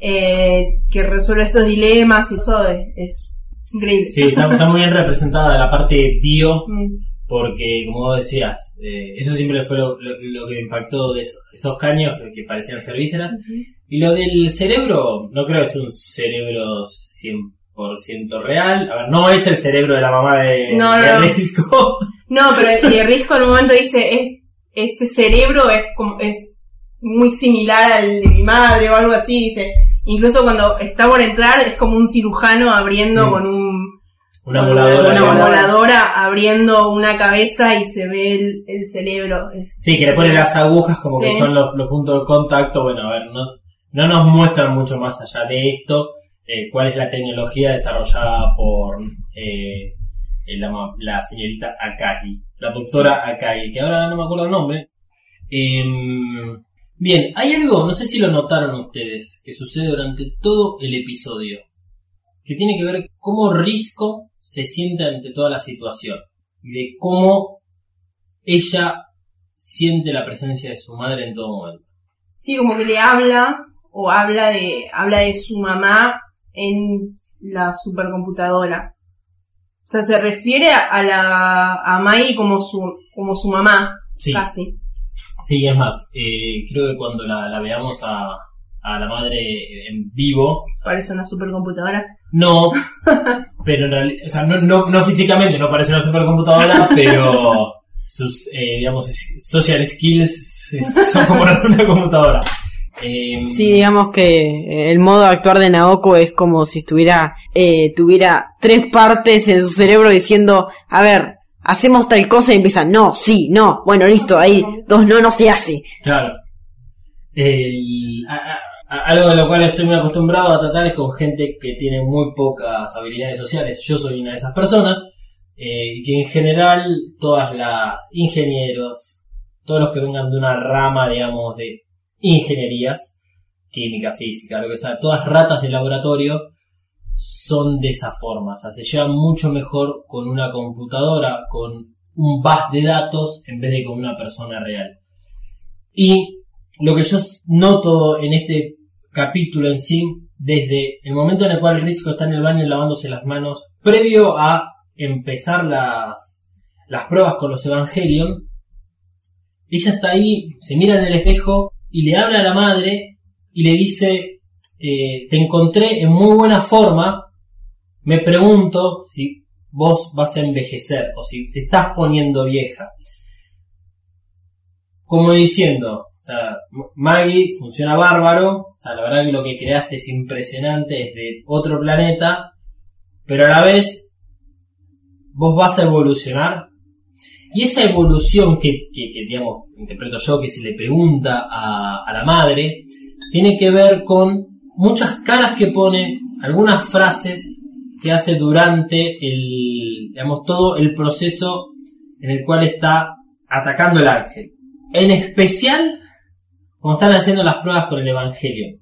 Eh, que resuelve estos dilemas y eso es, es increíble. Sí, está, está muy bien representada la parte bio, Mm. porque como vos decías, eh, eso siempre fue lo, lo- lo que me impactó de esos, esos caños que, que parecían ser vísceras. Y lo del cerebro, no creo que sea un cerebro 100% real. A ver, no es el cerebro de la mamá de, No, de no. Risco. No, pero y Risco en un momento dice, es, este cerebro es como, es muy similar al de mi madre o algo así, dice. Incluso cuando está por entrar es como un cirujano abriendo Mm. con un Una voladora. una voladora abriendo una cabeza y se ve el, el cerebro. Es- Sí, que le ponen las agujas como que son los, los puntos de contacto. Bueno, a ver, no, no nos muestran mucho más allá de esto eh, cuál es la tecnología desarrollada por eh, eh, la, la señorita Akagi, la doctora Akagi, que ahora no me acuerdo el nombre. Em, bien, hay algo, no sé si lo notaron ustedes, que sucede durante todo el episodio, que tiene que ver cómo Risco se siente ante toda la situación, y de cómo ella siente la presencia de su madre en todo momento. Sí, como que le habla o habla de habla de su mamá en la supercomputadora. O sea, se refiere a la a Mai como su como su mamá, Sí, casi. Sí, es más, eh, creo que cuando la, la veamos a, a la madre en vivo, Parece una supercomputadora. no, pero en realidad, o sea, no, no, no físicamente, no parece una supercomputadora, pero sus, eh, digamos, social skills son como una, una computadora. Eh, Sí, digamos que el modo de actuar de Naoko es como si estuviera, eh, tuviera tres partes en su cerebro diciendo, a ver, hacemos tal cosa y empieza, no, sí, no, bueno, listo, ahí, dos no, no se hace. Claro. Algo de lo cual estoy muy acostumbrado a tratar es con gente que tiene muy pocas habilidades sociales. Yo soy una de esas personas. eh, que en general todas las ingenieros, todos los que vengan de una rama, digamos, de ingenierías, química, física, lo que sea, todas ratas de laboratorio, son de esa forma. O sea, se llevan mucho mejor con una computadora, con un bus de datos, en vez de con una persona real. Y lo que yo noto en este capítulo en sí, desde el momento en el cual Risco está en el baño lavándose las manos, previo a empezar las, las pruebas con los Evangelion, ella está ahí, se mira en el espejo y le habla a la madre y le dice, eh, te encontré en muy buena forma, me pregunto si vos vas a envejecer o si te estás poniendo vieja como diciendo, Maggie funciona bárbaro, o sea, la verdad que lo que creaste es impresionante, es de otro planeta, pero a la vez vos vas a evolucionar. Y esa evolución que, que, digamos, interpreto yo, que se le pregunta a la madre, tiene que ver con muchas caras que pone, algunas frases que hace durante el, digamos, todo el proceso en el cual está atacando el ángel. En especial, cuando están haciendo las pruebas con el Evangelio.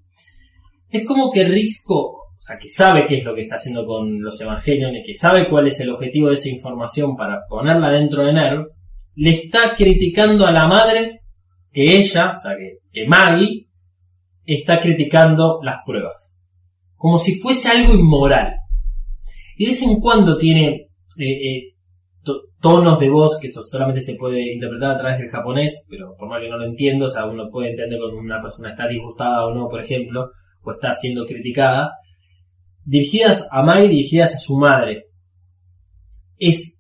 Es como que Risco, o sea, que sabe qué es lo que está haciendo con los Evangelios, que sabe cuál es el objetivo de esa información para ponerla dentro de NERV, le está criticando a la madre que ella, o sea, que, que Maggie, está criticando las pruebas. Como si fuese algo inmoral. Y de vez en cuando tiene eh, eh, to- tonos de voz que solamente se puede interpretar a través del japonés, pero por más que no lo entiendo, o sea, uno puede entender cuando una persona está disgustada o no, por ejemplo, o está siendo criticada, dirigidas a Mai, dirigidas a su madre. Es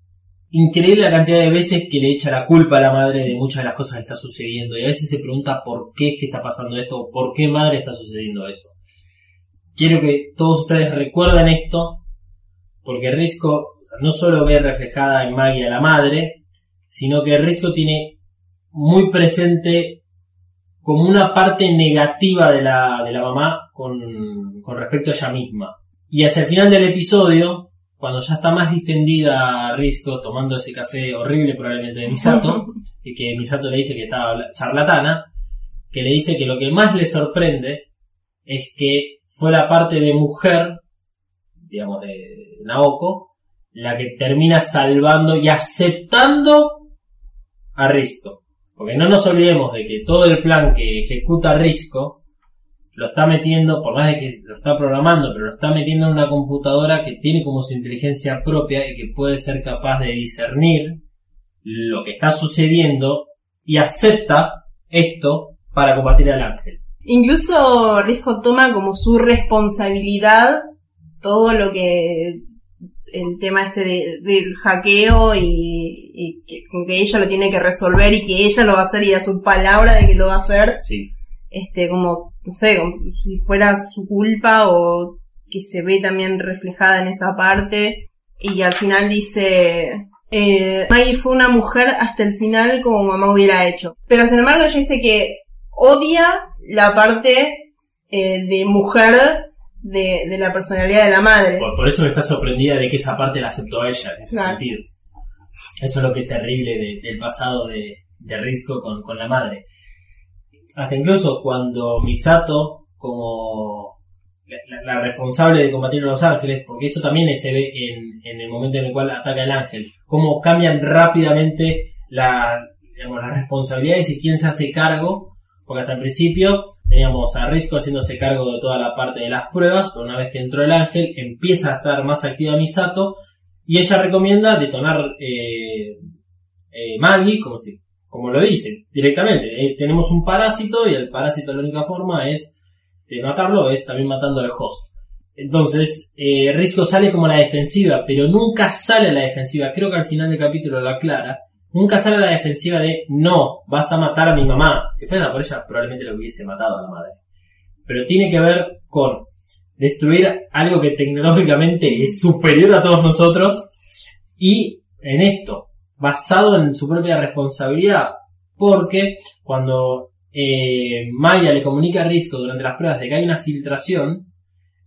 increíble la cantidad de veces que le echa la culpa a la madre de muchas de las cosas que está sucediendo y a veces se pregunta por qué es que está pasando esto o por qué madre está sucediendo eso. Quiero que todos ustedes recuerden esto porque Risco no solo ve reflejada en Maggie a la madre, sino que Risco tiene muy presente como una parte negativa de la, de la mamá con, con respecto a ella misma. Y hacia el final del episodio, cuando ya está más distendida Risco tomando ese café horrible probablemente de Misato, y que Misato le dice que estaba habla- charlatana, que le dice que lo que más le sorprende es que fue la parte de mujer, digamos, de Naoko, la que termina salvando y aceptando a Risco. Porque no nos olvidemos de que todo el plan que ejecuta Risco lo está metiendo, por más de que lo está programando, pero lo está metiendo en una computadora que tiene como su inteligencia propia y que puede ser capaz de discernir lo que está sucediendo y acepta esto para combatir al ángel. Incluso Risco toma como su responsabilidad todo lo que el tema este de- del hackeo y, y que, ella lo tiene que resolver y que ella lo va a hacer y a su palabra de que lo va a hacer, Sí. Este como, no sé, como si fuera su culpa o que se ve también reflejada en esa parte y al final dice eh, Maggie fue una mujer hasta el final como mamá hubiera hecho. Pero sin embargo ella dice que odia la parte eh, de mujer de, de la personalidad de la madre. Por, por eso me está sorprendida de que esa parte la aceptó a ella, en ese Claro. sentido. Eso es lo que es terrible de- del pasado de, de Risco con, con la madre. Hasta incluso cuando Misato, como la, responsable de combatir a los ángeles, porque eso también se ve en, en el momento en el cual ataca el ángel, cómo cambian rápidamente las responsabilidades y quién se hace cargo, porque hasta el principio teníamos a Risco haciéndose cargo de toda la parte de las pruebas, pero una vez que entró el ángel empieza a estar más activa Misato y ella recomienda detonar eh, eh, Maggie, como si, como lo dice directamente, eh, tenemos un parásito y el parásito la única forma es de matarlo, es también matando al host. Entonces, eh, Risco sale como a la defensiva, pero nunca sale a la defensiva, creo que al final del capítulo lo aclara, nunca sale a la defensiva de no, vas a matar a mi mamá. Si fuera por ella, probablemente lo hubiese matado a la madre. Pero tiene que ver con destruir algo que tecnológicamente es superior a todos nosotros y en esto, basado en su propia responsabilidad, porque cuando eh, Maya le comunica a Risco durante las pruebas de que hay una filtración,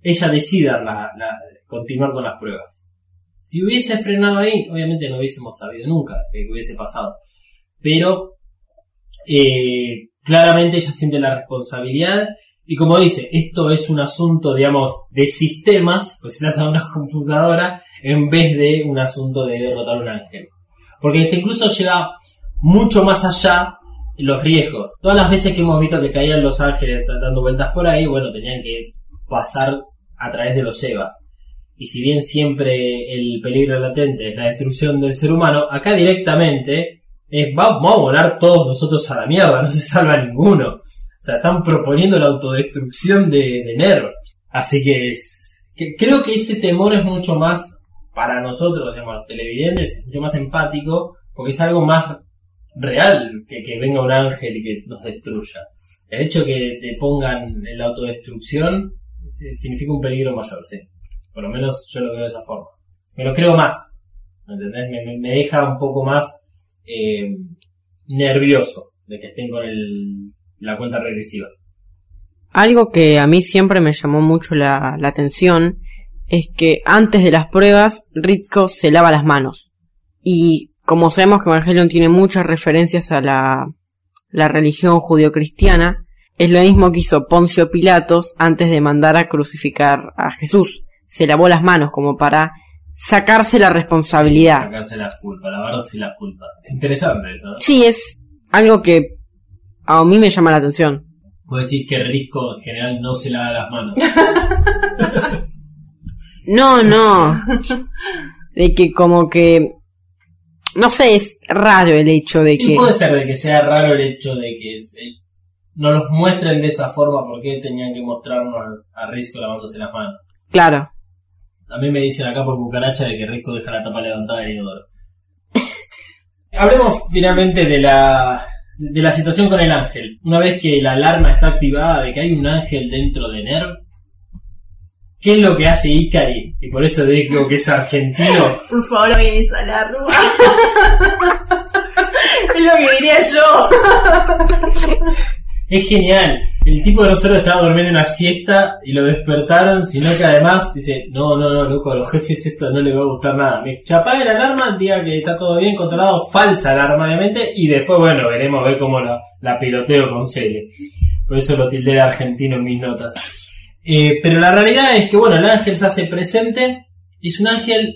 ella decide la- la- continuar con las pruebas. Si hubiese frenado ahí, obviamente no hubiésemos sabido nunca que hubiese pasado. Pero eh, claramente ella siente la responsabilidad y como dice, esto es un asunto, digamos, de sistemas, pues se trata de una computadora en vez de un asunto de derrotar un ángel. Porque este incluso llega mucho más allá los riesgos. Todas las veces que hemos visto que caían los ángeles dando vueltas por ahí, bueno, tenían que pasar a través de los Evas. Y si bien siempre el peligro latente es la destrucción del ser humano, acá directamente es "Va- vamos a volar todos nosotros a la mierda, no se salva ninguno. O sea, están proponiendo la autodestrucción de, de. Así que es. que- creo que ese temor es mucho más para nosotros, digamos, los televidentes, es mucho más empático, porque es algo más real que que venga un ángel y que nos destruya. El hecho que te pongan en la autodestrucción significa un peligro mayor, sí. Por lo menos yo lo veo de esa forma. Me lo creo más. ¿Me entendés? Me, deja un poco más eh, nervioso de que estén con el, la cuenta regresiva. Algo que a mí siempre me llamó mucho la atención es que antes de las pruebas, Rizko se lava las manos. Y como sabemos que Evangelion tiene muchas referencias a la, la religión judio-cristiana, es lo mismo que hizo Poncio Pilatos antes de mandar a crucificar a Jesús. Se lavó las manos como para sacarse la responsabilidad. Sacarse las culpas, lavarse las culpas. Es interesante eso, ¿no? Sí, es algo que a mí me llama la atención. Vos decís que Risco en general no se lava las manos. No, no. De que como que... No sé, es raro el hecho de Sí, que... puede ser de que sea raro el hecho de que se- no los muestren de esa forma porque tenían que mostrarnos a Risco lavándose las manos. Claro. También me dicen acá por cucaracha de que Risco deja la tapa levantada del inodoro. Hablemos finalmente de la, de la situación con el ángel. Una vez que la alarma está activada de que hay un ángel dentro de NERV, ¿qué es lo que hace Ikari? Y por eso digo que es argentino. Por favor, oye esa alarma. es lo que diría yo. Es genial. El tipo no solo estaba durmiendo una siesta y lo despertaron, sino que además dice, no, no, no, loco, a los jefes esto no les va a gustar nada. Me apague la alarma, diga que está todo bien controlado, falsa alarma obviamente, y después, bueno, veremos, ver cómo la, la piloteo con Cele. Por eso lo tildé de argentino en mis notas. Eh, pero la realidad es que, bueno, el ángel se hace presente, es un ángel,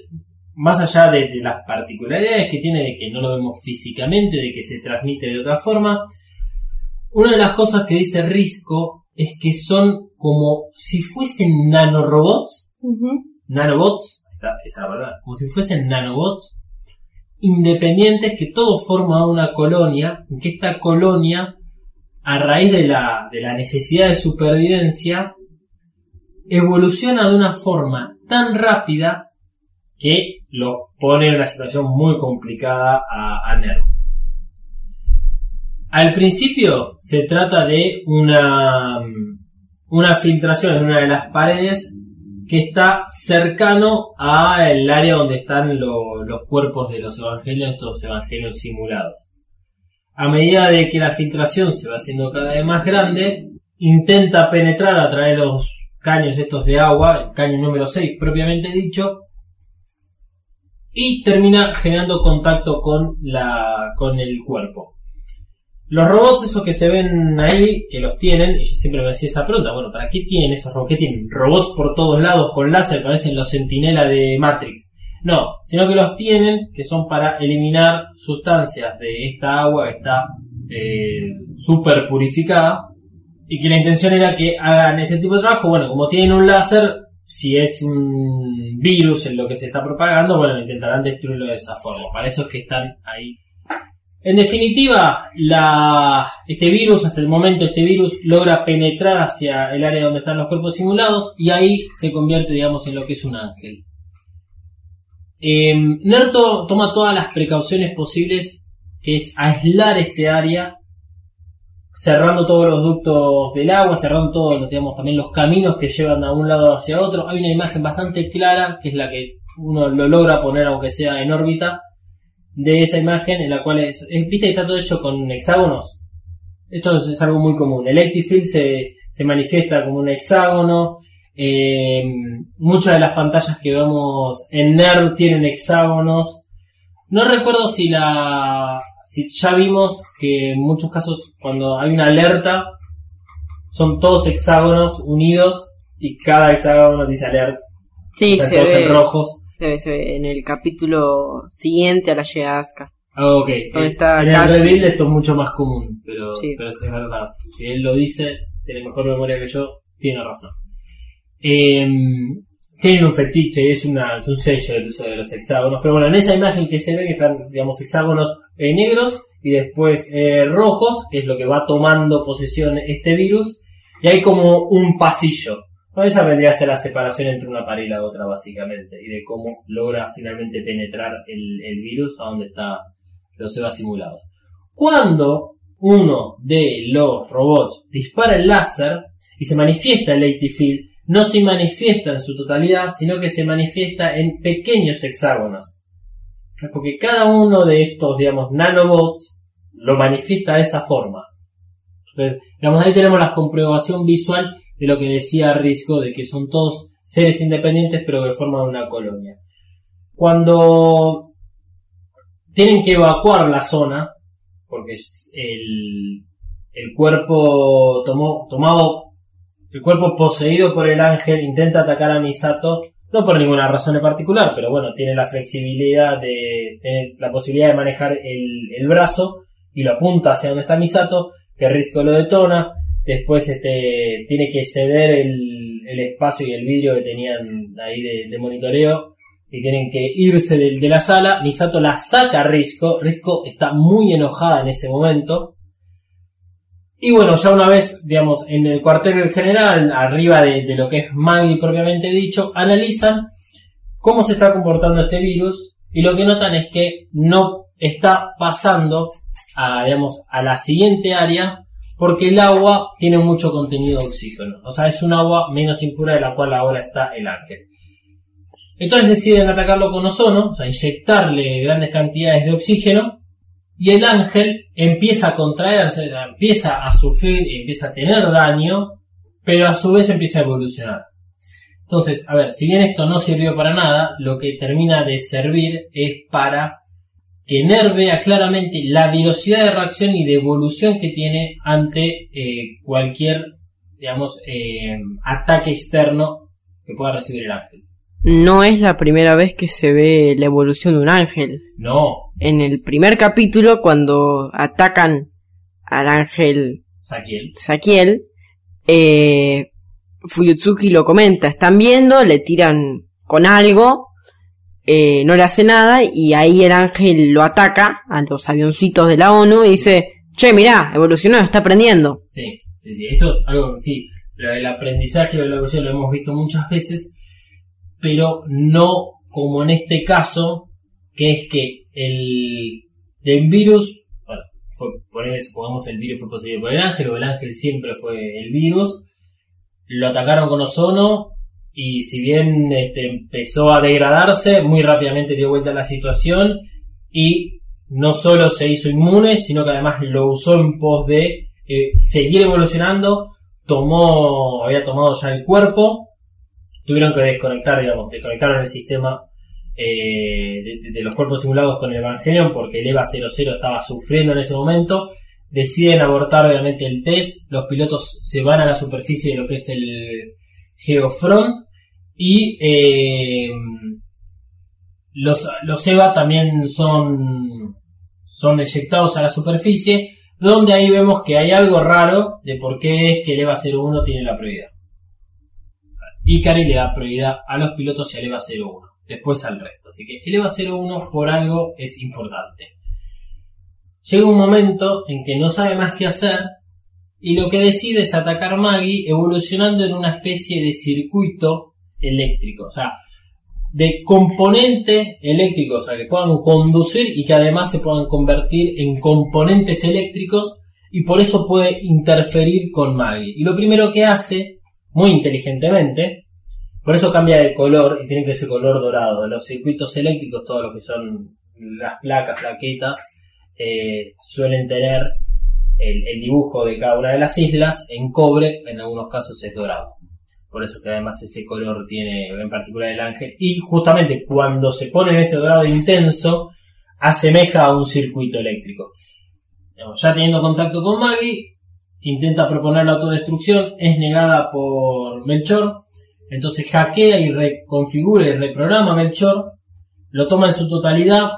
más allá de, de las particularidades que tiene de que no lo vemos físicamente, de que se transmite de otra forma, una de las cosas que dice Risco es que son como si fuesen nanorobots, nanobots, esa es la palabra, como si fuesen nanobots independientes que todo forma una colonia, que esta colonia, a raíz de la, de la necesidad de supervivencia, evoluciona de una forma tan rápida que lo pone en una situación muy complicada a, a Nerd. Al principio se trata de una, una filtración en una de las paredes que está cercano al área donde están lo- los cuerpos de los evangelios, estos evangelios simulados. A medida de que la filtración se va haciendo cada vez más grande, intenta penetrar a través de los caños estos de agua, el caño número 6 propiamente dicho, y termina generando contacto con, la, con el cuerpo. Los robots, esos que se ven ahí, que los tienen, y yo siempre me hacía esa pregunta, bueno, ¿para qué tienen esos robots? ¿Qué tienen? ¿Robots por todos lados con láser? Parecen los sentinelas de Matrix. No, sino que los tienen, que son para eliminar sustancias de esta agua que está eh, súper purificada, y que la intención era que hagan ese tipo de trabajo. Bueno, como tienen un láser, si es un virus en lo que se está propagando, bueno, intentarán destruirlo de esa forma. Para eso es que están ahí. En definitiva, este virus, hasta el momento, este virus logra penetrar hacia el área donde están los cuerpos simulados y ahí se convierte, digamos, en lo que es un ángel. Eh, Nerto toma todas las precauciones posibles, que es aislar este área, cerrando todos los ductos del agua, cerrando todos, digamos, también los caminos que llevan de un lado hacia otro. Hay una imagen bastante clara, que es la que uno lo logra poner, aunque sea en órbita, de esa imagen, en la cual es, viste que está todo hecho con hexágonos. Esto es, algo muy común. El Field se, se manifiesta como un hexágono. Eh, muchas de las pantallas que vemos en NERD tienen hexágonos. No recuerdo si la. Si ya vimos que en muchos casos cuando hay una alerta son todos hexágonos unidos y cada hexágono dice alert. Sí, Están se todos en ve, rojos. se ve, se ve en el capítulo siguiente a la Asuka. Ah, ok. Donde Eh, está en el reveal esto es mucho más común, pero, Sí. pero es verdad. Si él lo dice, tiene mejor memoria que yo, tiene razón. Eh, tienen un fetiche, es, una, es un sello el uso de los hexágonos, pero bueno, en esa imagen que se ven están, digamos, hexágonos eh, negros y después eh, rojos, que es lo que va tomando posesión este virus, y hay como un pasillo. ¿no? Esa vendría a ser la separación entre una pared y la otra, básicamente, y de cómo logra finalmente penetrar el, el virus a donde está los EVA simulados. Cuando uno de los robots dispara el láser y se manifiesta el AT Field, no se manifiesta en su totalidad, sino que se manifiesta en pequeños hexágonos. Porque cada uno de estos, digamos, nanobots lo manifiesta de esa forma. Entonces, digamos, ahí tenemos la comprobación visual de lo que decía Risco, de que son todos seres independientes pero que forman una colonia. Cuando tienen que evacuar la zona, porque el, el cuerpo tomó, tomado, el cuerpo poseído por el ángel intenta atacar a Misato, no por ninguna razón en particular, pero bueno, tiene la flexibilidad de, tiene la posibilidad de manejar el, brazo y lo apunta hacia donde está Misato, que Risco lo detona, después este, tiene que ceder el, espacio y el vidrio que tenían ahí de, de monitoreo y tienen que irse de, de la sala. Misato la saca a Risco. Risco está muy enojada en ese momento. Y bueno, ya una vez, digamos, en el cuartel general, arriba de, lo que es Maggie propiamente dicho, analizan cómo se está comportando este virus y lo que notan es que no está pasando digamos, a la siguiente área porque el agua tiene mucho contenido de oxígeno. O sea, es un agua menos impura de la cual ahora está el ángel. Entonces deciden atacarlo con ozono, o sea, inyectarle grandes cantidades de oxígeno, y el ángel empieza a contraerse, empieza a sufrir, empieza a tener daño, pero a su vez empieza a evolucionar. Entonces, a ver, si bien esto no sirvió para nada, lo que termina de servir es para que NER vea claramente la velocidad de reacción y de evolución que tiene ante eh, cualquier, digamos, eh, ataque externo que pueda recibir el ángel. No es la primera vez que se ve la evolución de un ángel. No, En el primer capítulo, cuando atacan al ángel Saquiel. Sakiel, eh, Fuyutsuki lo comenta, están viendo, le tiran con algo, eh, no le hace nada y ahí el ángel lo ataca a los avioncitos de la ONU y dice, che, mirá, evolucionó, está aprendiendo. Sí, sí, sí. Esto es algo que sí, del aprendizaje, de la evolución lo hemos visto muchas veces, pero no como en este caso, que es que el del virus, bueno, fue, poner, supongamos el virus fue poseído por el ángel, o el ángel siempre fue el virus, lo atacaron con ozono, y si bien este, empezó a degradarse, muy rápidamente dio vuelta a la situación, y no solo se hizo inmune, sino que además lo usó en pos de eh, seguir evolucionando, tomó, había tomado ya el cuerpo, tuvieron que desconectar, digamos, desconectaron el sistema eh, de, los cuerpos simulados con el Evangelion porque el EVA 00 estaba sufriendo en ese momento. Deciden abortar obviamente el test, los pilotos se van a la superficie de lo que es el Geofront y eh, los, los EVA también son, son eyectados a la superficie, donde ahí vemos que hay algo raro de por qué es que el EVA 01 tiene la prioridad. Ikari le da prioridad a los pilotos y al EVA 01, después al resto. Así que el EVA 01 por algo es importante. Llega un momento en que no sabe más qué hacer y lo que decide es atacar Maggie evolucionando en una especie de circuito eléctrico. O sea, de componentes eléctricos, o sea, que puedan conducir y que además se puedan convertir en componentes eléctricos y por eso puede interferir con Maggie. Y lo primero que hace, muy inteligentemente, por eso cambia de color y tiene que ser color dorado. Los circuitos eléctricos, todo lo que son las placas, plaquetas, eh, suelen tener el, el dibujo de cada una de las islas en cobre, en algunos casos es dorado. Por eso que además ese color tiene en particular el ángel. Y justamente cuando se pone ese dorado intenso, asemeja a un circuito eléctrico. Ya teniendo contacto con Maggie, intenta proponer la autodestrucción, es negada por Melchor. Entonces hackea y reconfigura y reprograma Melchor, lo toma en su totalidad,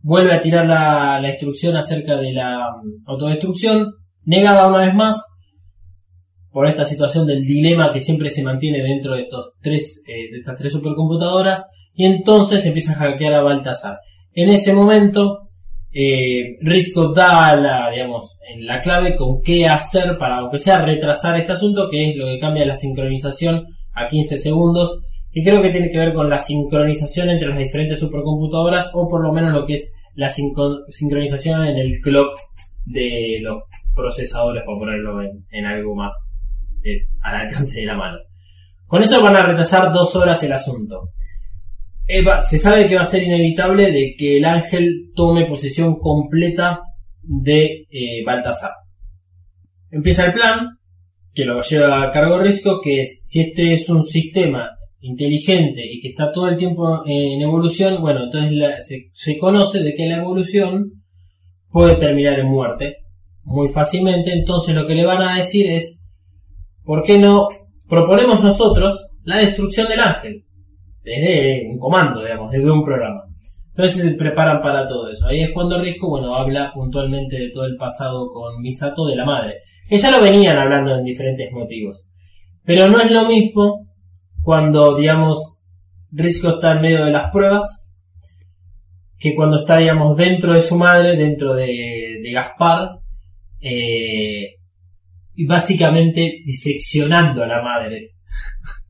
vuelve a tirar la, la instrucción acerca de la mm, autodestrucción, negada una vez más, por esta situación del dilema que siempre se mantiene dentro de, estos tres, eh, de estas tres supercomputadoras, y entonces empieza a hackear a Baltasar. En ese momento, Risco da la, digamos, en la clave con qué hacer para, aunque sea retrasar este asunto, que es lo que cambia la sincronización a 15 segundos, que creo que tiene que ver con la sincronización entre las diferentes supercomputadoras, o por lo menos lo que es la sincro- sincronización en el clock de los procesadores, para ponerlo en, en algo más eh, al alcance de la mano. Con eso van a retrasar dos horas el asunto. Eh, va- se sabe que va a ser inevitable de que el ángel tome posesión completa de eh, Baltasar. Empieza el plan, que lo lleva a cargo Risco, que es, si este es un sistema inteligente y que está todo el tiempo en evolución, bueno, entonces se conoce de que la evolución puede terminar en muerte muy fácilmente, entonces lo que le van a decir es, ¿por qué no proponemos nosotros la destrucción del ángel? Desde un comando, digamos, desde un programa. Entonces se preparan para todo eso. Ahí es cuando Risco, bueno, habla puntualmente de todo el pasado con Misato de la madre. Que ya lo venían hablando en diferentes motivos. Pero no es lo mismo cuando, digamos, Risco está en medio de las pruebas que cuando está, digamos, dentro de su madre, dentro de, Gaspar, eh, y básicamente diseccionando a la madre.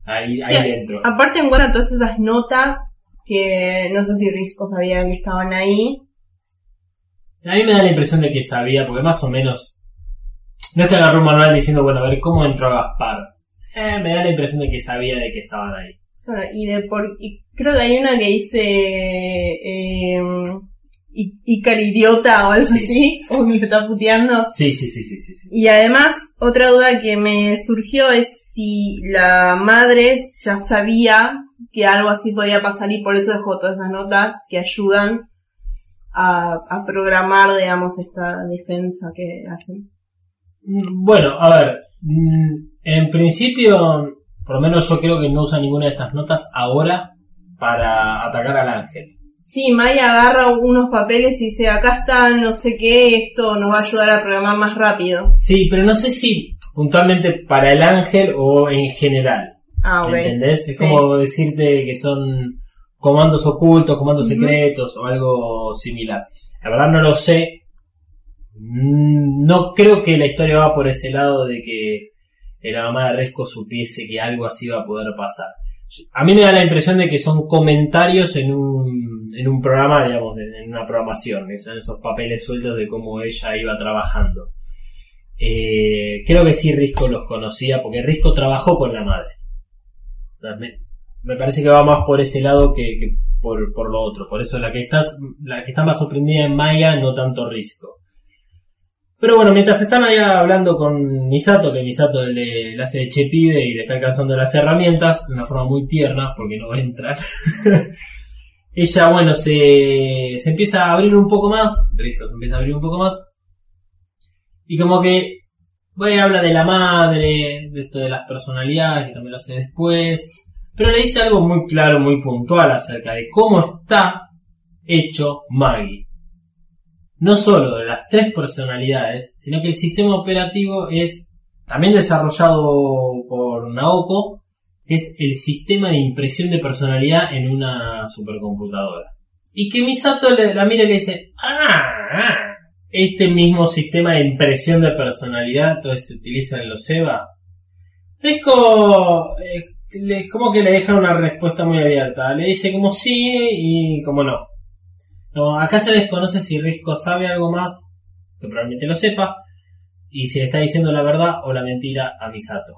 Ahí, ahí Sí, dentro. Aparte encuentra todas esas notas que no sé si Risco sabía que estaban ahí. A mí me da la impresión de que sabía, porque más o menos. No es que agarró un manual diciendo, bueno, a ver cómo entró Gaspar. Eh, me da la impresión de que sabía de que estaban ahí. Claro, y de por, y creo que hay una que dice eh, I- Icar idiota o algo Sí. así, o me está puteando. Sí, sí, sí, sí, sí. sí. Y además, otra duda que me surgió es si la madre ya sabía que algo así podía pasar y por eso dejó todas esas notas que ayudan a, a programar, digamos, esta defensa que hacen. Mm, Bueno, a ver. mm, En principio, por lo menos yo creo que no usa ninguna de estas notas ahora para atacar al ángel. Sí, Maya agarra unos papeles y dice, acá está no sé qué, esto nos va a ayudar a programar más rápido. Sí, pero no sé si puntualmente para el ángel o en general. Ah, ok. ¿Entendés? Es Sí. como decirte que son comandos ocultos, comandos secretos o algo similar. La verdad no lo sé. Mm, No creo que la historia va por ese lado de que la mamá de Resco supiese que algo así iba a poder pasar. A mí me da la impresión de que son comentarios en un, en un programa, digamos, en una programación. Son esos papeles sueltos de cómo ella iba trabajando. Eh, creo que sí Risco los conocía, porque Risco trabajó con la madre. Me, parece que va más por ese lado que, por, por lo otro. Por eso la que estás, la que está más sorprendida en Maya, no tanto Risco. Pero bueno, mientras están allá hablando con Misato, que Misato le, le hace de che pibe y le está alcanzando las herramientas de una forma muy tierna, porque no va a entrar. Ella, bueno, se, se empieza a abrir un poco más. Risco se empieza a abrir un poco más. Y como que Voy a hablar de la madre, de esto de las personalidades, que también lo hace después. Pero le dice algo muy claro, muy puntual acerca de cómo está hecho Maggie. No solo de las tres personalidades, sino que el sistema operativo es también desarrollado por Naoko, es el sistema de impresión de personalidad en una supercomputadora. Y que Misato la mira y le dice, ah, ah, este mismo sistema de impresión de personalidad, entonces se utiliza en los EVA. Risco eh, le- como que le deja una respuesta muy abierta. Le dice como sí y como no. No, acá se desconoce si Risco sabe algo más, que probablemente lo sepa, y si le está diciendo la verdad o la mentira a Misato.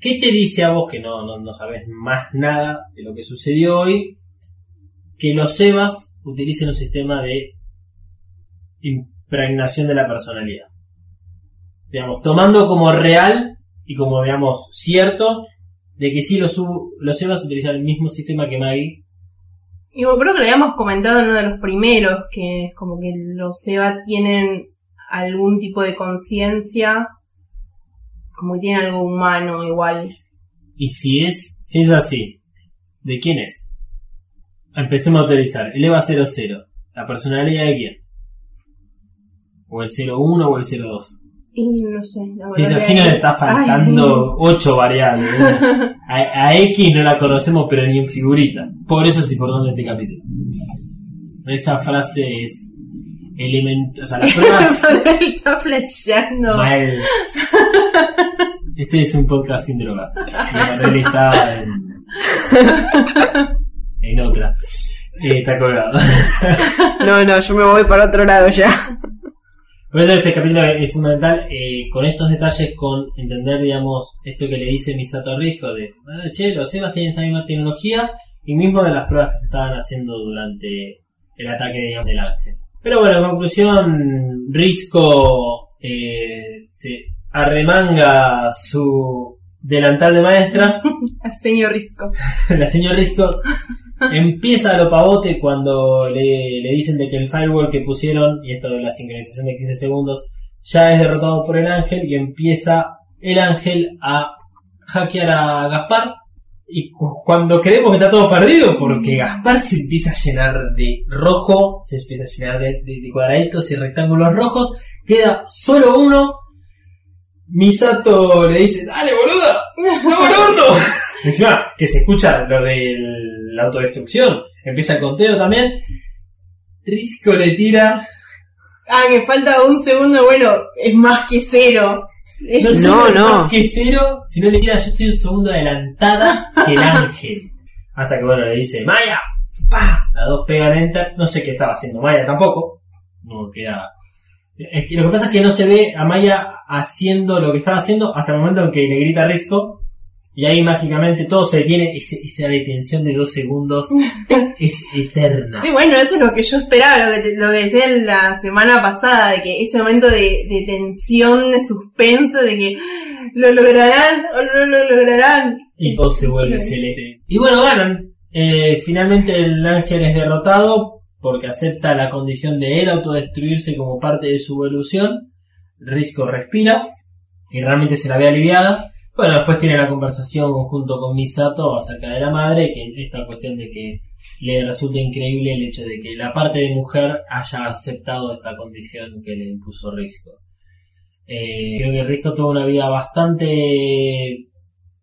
¿Qué te dice a vos que no, no, sabes más nada de lo que sucedió hoy? Que los EVAs utilicen un sistema de impregnación de la personalidad. Digamos, tomando como real y como, digamos, cierto de que sí los, los EVAs utilizan el mismo sistema que Maggie. Y creo que lo habíamos comentado en uno de los primeros, que es como que los EVA tienen algún tipo de conciencia, como que tienen algo humano igual. Y si es, si es así, ¿de quién es? Empecemos a utilizar el EVA 00. ¿La personalidad de quién? ¿O el 01 o el 02? Y no sé, la Si es así nos está faltando 8 variables. A, a X no la conocemos pero ni en figurita. Por eso es importante este capítulo. Esa frase es elemental. O sea, las pruebas... Está flasheando. Mal. Este es un podcast sin drogas. Gabriel está en, en otra. Eh, está colgado. No, no, yo me voy para otro lado ya. Por eso este capítulo es fundamental. eh, con estos detalles, con entender, digamos, esto que le dice Misato a Risco de, "Ah, che, los Evas tienen esta misma tecnología y mismo de las pruebas que se estaban haciendo durante el ataque digamos, del ángel. Pero bueno, en conclusión, Risco eh, se arremanga su delantal de maestra Señor Risco. la señora Risco empieza a lo pavote cuando le, le dicen de que el firewall que pusieron, y esto de la sincronización de 15 segundos, ya es derrotado por el ángel y empieza el ángel a hackear a Gaspar. Y cu- cuando creemos que está todo perdido, porque Gaspar se empieza a llenar de rojo, se empieza a llenar de, de- de cuadraditos y rectángulos rojos, queda solo uno. Misato le dice, dale boluda, ¡Vamos al horno! Encima, que se escucha lo de la autodestrucción. Empieza el conteo también. Risco le tira. Ah, que falta un segundo, bueno, es más que cero. Es- No, No, no. más que cero, sino le tira, yo estoy un segundo adelantada que el ángel. Hasta que bueno, le dice, Maya, ¡Spa! Las dos pegan enter. No sé qué estaba haciendo Maya tampoco. No queda. Es que lo que pasa es que no se ve a Maya haciendo lo que estaba haciendo hasta el momento en que le grita Risco. Y ahí mágicamente todo se detiene. Ese- esa detención de dos segundos es eterna. Sí, bueno, eso es lo que yo esperaba, lo que, te- lo que decía la semana pasada, de que ese momento de, de tensión, de suspenso, de que lo lograrán o no lo lograrán. Y todo se vuelve Sí. celeste. Y bueno, ganan. Eh, finalmente el ángel es derrotado porque acepta la condición de él autodestruirse como parte de su evolución. Risco respira y realmente se la ve aliviada. Bueno, después tiene la conversación junto con Misato acerca de la madre, que esta cuestión de que le resulta increíble el hecho de que la parte de mujer haya aceptado esta condición que le impuso Risco. Eh, creo que Risco tuvo una vida bastante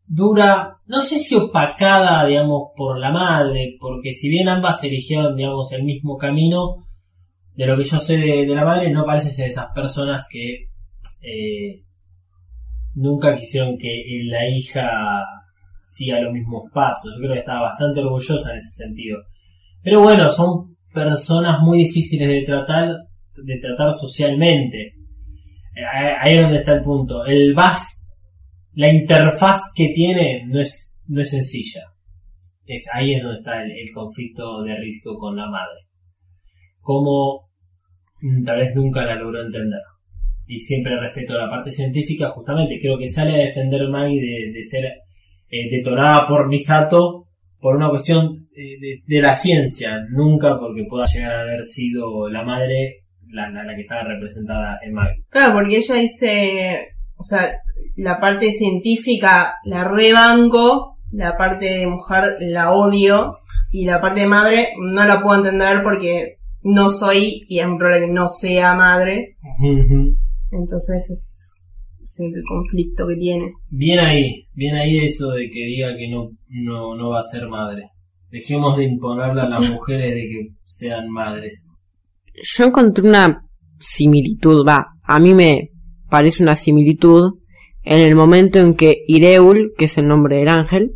dura, no sé si opacada, digamos, por la madre, porque si bien ambas eligieron, digamos, el mismo camino, de lo que yo sé de, la madre, no parece ser esas personas que eh, nunca quisieron que la hija siga los mismos pasos. Yo creo que estaba bastante orgullosa en ese sentido. Pero bueno, son personas muy difíciles de tratar, de tratar socialmente. Eh, Ahí es donde está el punto. El VAS la interfaz que tiene no es, no es sencilla. Es, ahí es donde está el, el conflicto de Risco con la madre. Como mm, tal vez nunca la logró entender. Y siempre respecto a la parte científica, justamente creo que sale a defender Maggie de, de ser eh, detonada por Misato por una cuestión eh, de, de la ciencia, nunca porque pueda llegar a haber sido la madre la, la, la que estaba representada en Maggie. Claro, porque ella dice, o sea, la parte científica la rebanco, la parte de mujer la odio, y la parte de madre no la puedo entender porque no soy, y es probable que no sea madre, entonces es, es el conflicto que tiene. Bien ahí, bien ahí eso de que diga que no, no, no va a ser madre. Dejemos de imponerle a las mujeres de que sean madres. Yo encontré una similitud, va, a mí me parece una similitud en el momento en que Ireul, que es el nombre del ángel,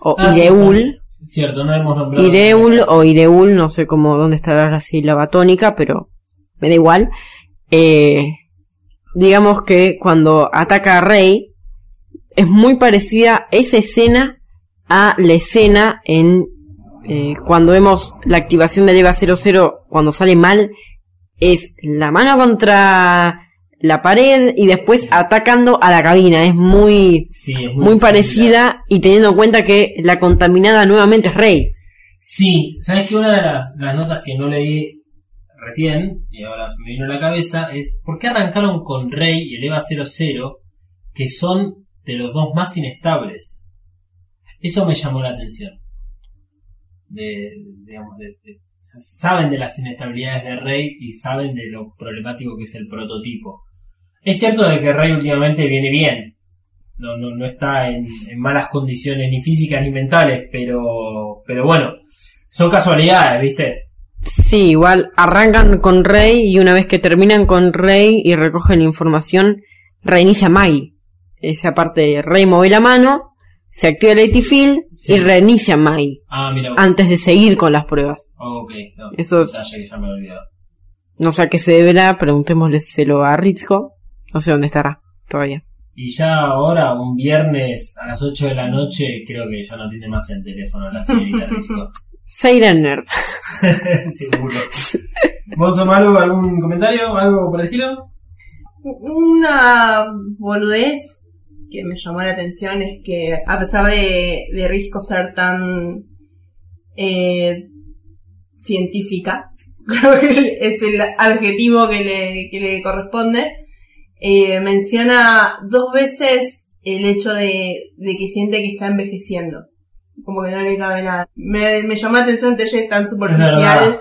o Ah, sí, Ireul, Cierto, no hemos nombrado. Ireul o Ireul, no sé cómo, dónde estará la sílaba tónica, pero me da igual. Eh, digamos que cuando ataca a Rey, es muy parecida esa escena a la escena en eh, cuando vemos la activación del EVA 00 cuando sale mal, es la mano contra la pared y después atacando a la cabina. Es muy, Sí, es muy, parecida y teniendo en cuenta que la contaminada nuevamente es Rey. Sí, ¿sabes que Una de las, las notas que no leí recién, y ahora se me vino a la cabeza, es ¿por qué arrancaron con Rey y el EVA 00, que son de los dos más inestables? Eso me llamó la atención. De, digamos, de- saben de las inestabilidades de Rey y saben de lo problemático que es el prototipo. Es cierto de que Rey últimamente viene bien. No, no, no está en, en malas condiciones ni físicas ni mentales, pero, pero bueno, son casualidades, ¿viste? Sí, igual arrancan con Rey y una vez que terminan con Rey y recogen la información, reinicia Maggie. Esa parte, Rey mueve la mano, se activa el AT Field Sí. y reinicia Maggie Ah, mira vos. antes de seguir con las pruebas. Ok, no, Eso- detalle que ya me he olvidado. No sé a qué se deberá, preguntémosle a Risco. No sé dónde estará todavía. Y ya ahora, un viernes a las 8 de la noche, creo que ya no tiene más el teléfono la señorita Risco. Siren Nerv. Seguro. ¿Vos, Amaru, algún comentario? ¿Algo por el estilo? Una boludez que me llamó la atención es que a pesar de, de Risco ser tan eh, científica, creo que es el adjetivo que le, que le corresponde, eh, menciona dos veces el hecho de, de que siente que está envejeciendo. Como que no le cabe nada. Me, me llamó la atención que es tan superficial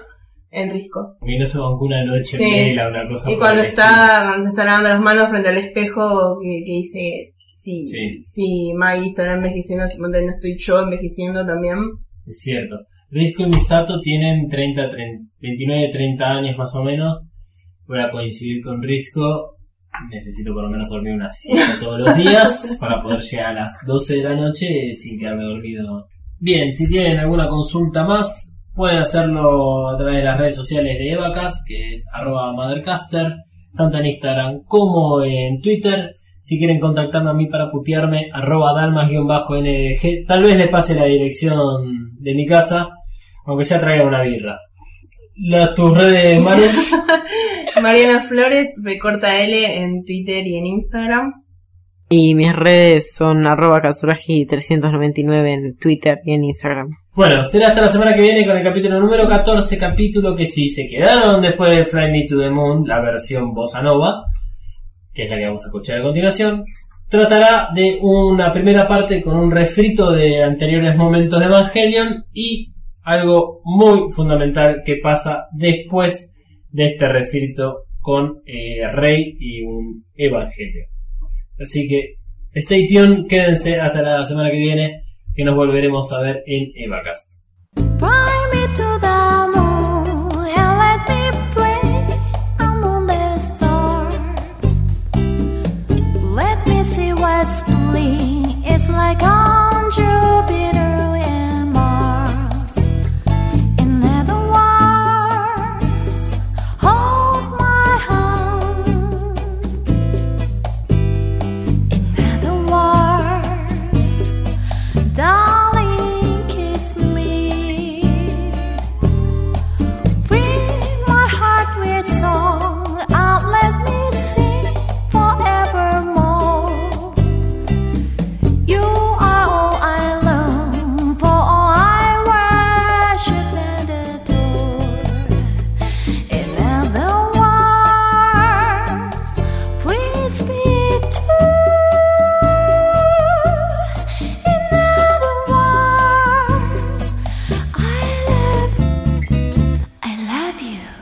en Risco. No se bancó una noche Sí. una cosa Y cuando está, cuando se está lavando las manos frente al espejo, que, que dice, si, Sí. si Maggie está envejeciendo, si no estoy yo envejeciendo también. Es cierto. Risco y Misato tienen 30, 30, 29, 30 años más o menos. Voy a coincidir con Risco. Necesito por lo menos dormir una siesta todos los días para poder llegar a las 12 de la noche sin quedarme dormido. Bien, si tienen alguna consulta más, pueden hacerlo a través de las redes sociales de Evacas, que es arroba mothercaster, tanto en Instagram como en Twitter. Si quieren contactarme a mí para putearme, arroba dalmas-ndg. Tal vez les pase la dirección de mi casa, aunque sea traiga una birra. Las tus redes, Maru. Mariana Flores, B corta L en Twitter y en Instagram. Y mis redes son arroba Katsuragi399 en Twitter y en Instagram. Bueno, será hasta la semana que viene con el capítulo número 14, capítulo que si se quedaron después de Fly Me to the Moon, la versión bossa nova, que es la que vamos a escuchar a continuación, tratará de una primera parte con un refrito de anteriores momentos de Evangelion y algo muy fundamental que pasa después de este refrito con eh, Rey y un Evangelion. Así que stay tuned, quédense hasta la semana que viene que nos volveremos a ver en Evacast.